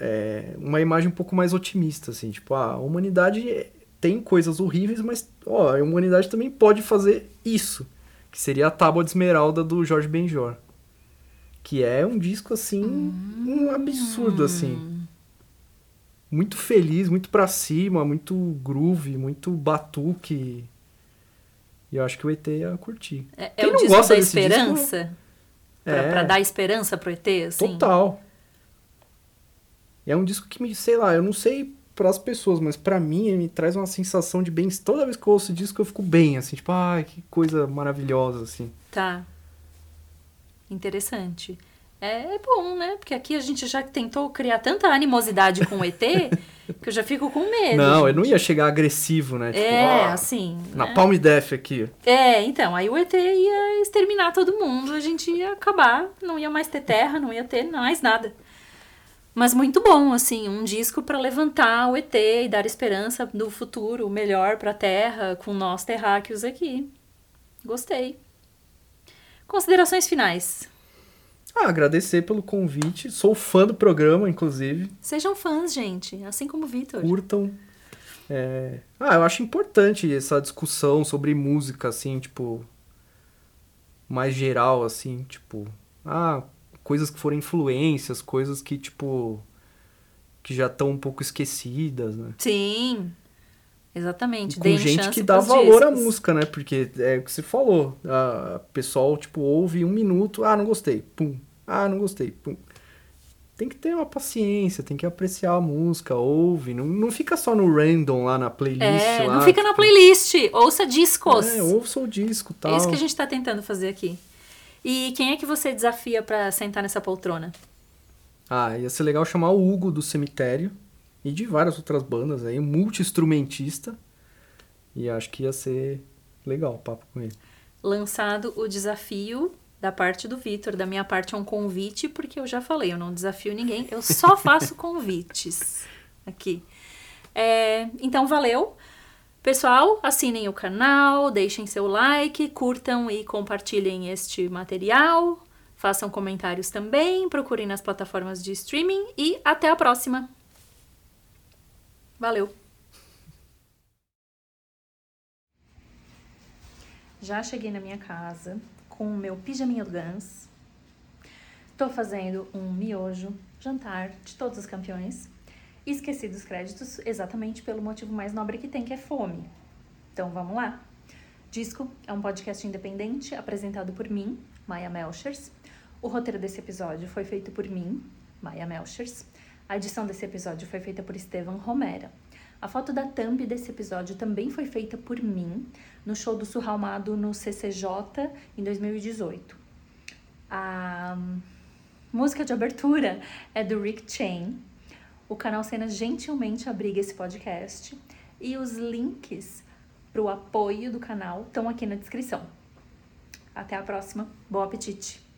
é, uma imagem um pouco mais otimista, assim, tipo, ah, a humanidade tem coisas horríveis, mas, ó, a humanidade também pode fazer isso, que seria a Tábua de Esmeralda do Jorge Benjor, que é um disco, assim, um absurdo, assim, muito feliz, muito pra cima, muito groove, muito batuque, e eu acho que o ET ia curtir. É, é Quem o não disco gosta da desse esperança? Pra, É. pra dar esperança pro ET, assim? Total. É um disco que me, sei lá, eu não sei pras pessoas, mas pra mim ele me traz uma sensação de bem. Toda vez que eu ouço o disco eu fico bem, assim, tipo, ai, que coisa maravilhosa, assim. Tá. Interessante. É bom, né? Porque aqui a gente já tentou criar tanta animosidade com o ET que eu já fico com medo. não, eu gente. não ia chegar agressivo, né? Tipo, É, assim. Na né? Palm Death aqui. É, então, aí o ET ia exterminar todo mundo, a gente ia acabar, não ia mais ter terra, não ia ter mais nada. Mas muito bom, assim, um disco pra levantar o ET e dar esperança do futuro melhor pra Terra, com nós terráqueos aqui. Gostei. Considerações finais. Ah, agradecer pelo convite. Sou fã do programa, inclusive. Sejam fãs, gente, assim como o Vitor. Curtam. É, Ah, eu acho importante essa discussão sobre música, assim, tipo. Mais geral, assim, tipo. Ah, coisas que foram influências, coisas que, tipo. Que já estão um pouco esquecidas, né? Sim, exatamente. Com Deem gente que dá valor à discos. música, né? Porque é o que você falou. A o pessoal, tipo, ouve um minuto. Ah, não gostei. Pum. Ah, não gostei. Pum. Tem que ter uma paciência, tem que apreciar a música, ouve. Não, não fica só no random lá na playlist. É, lá, não fica na tipo, playlist, ouça discos. É, ouça o disco tal. É isso que a gente tá tentando fazer aqui. E quem é que você desafia pra sentar nessa poltrona? Ah, ia ser legal chamar o Hugo do Cemitério e de várias outras bandas aí, um multi-instrumentista. E acho que ia ser legal o papo com ele. Lançado o desafio da parte do Vitor, da minha parte é um convite, porque eu já falei, eu não desafio ninguém, eu só faço convites aqui. É, então, valeu. Pessoal, assinem o canal, deixem seu like, curtam e compartilhem este material. Façam comentários também, procurem nas plataformas de streaming e até a próxima. Valeu! Já cheguei na minha casa com o meu pijaminha do Gans. Tô fazendo um miojo, jantar de todos os campeões. Esqueci dos créditos exatamente pelo motivo mais nobre que tem, que é fome. Então vamos lá. Disco é um podcast independente apresentado por mim, Maia Melchers. O roteiro desse episódio foi feito por mim, Maia Melchers. A edição desse episódio foi feita por Estevam Romera. A foto da thumb desse episódio também foi feita por mim no show do Surralmado no CCJ em 2018. A música de abertura é do Rick Chain. O canal Cenas gentilmente abriga esse podcast e os links para o apoio do canal estão aqui na descrição. Até a próxima. Bom apetite!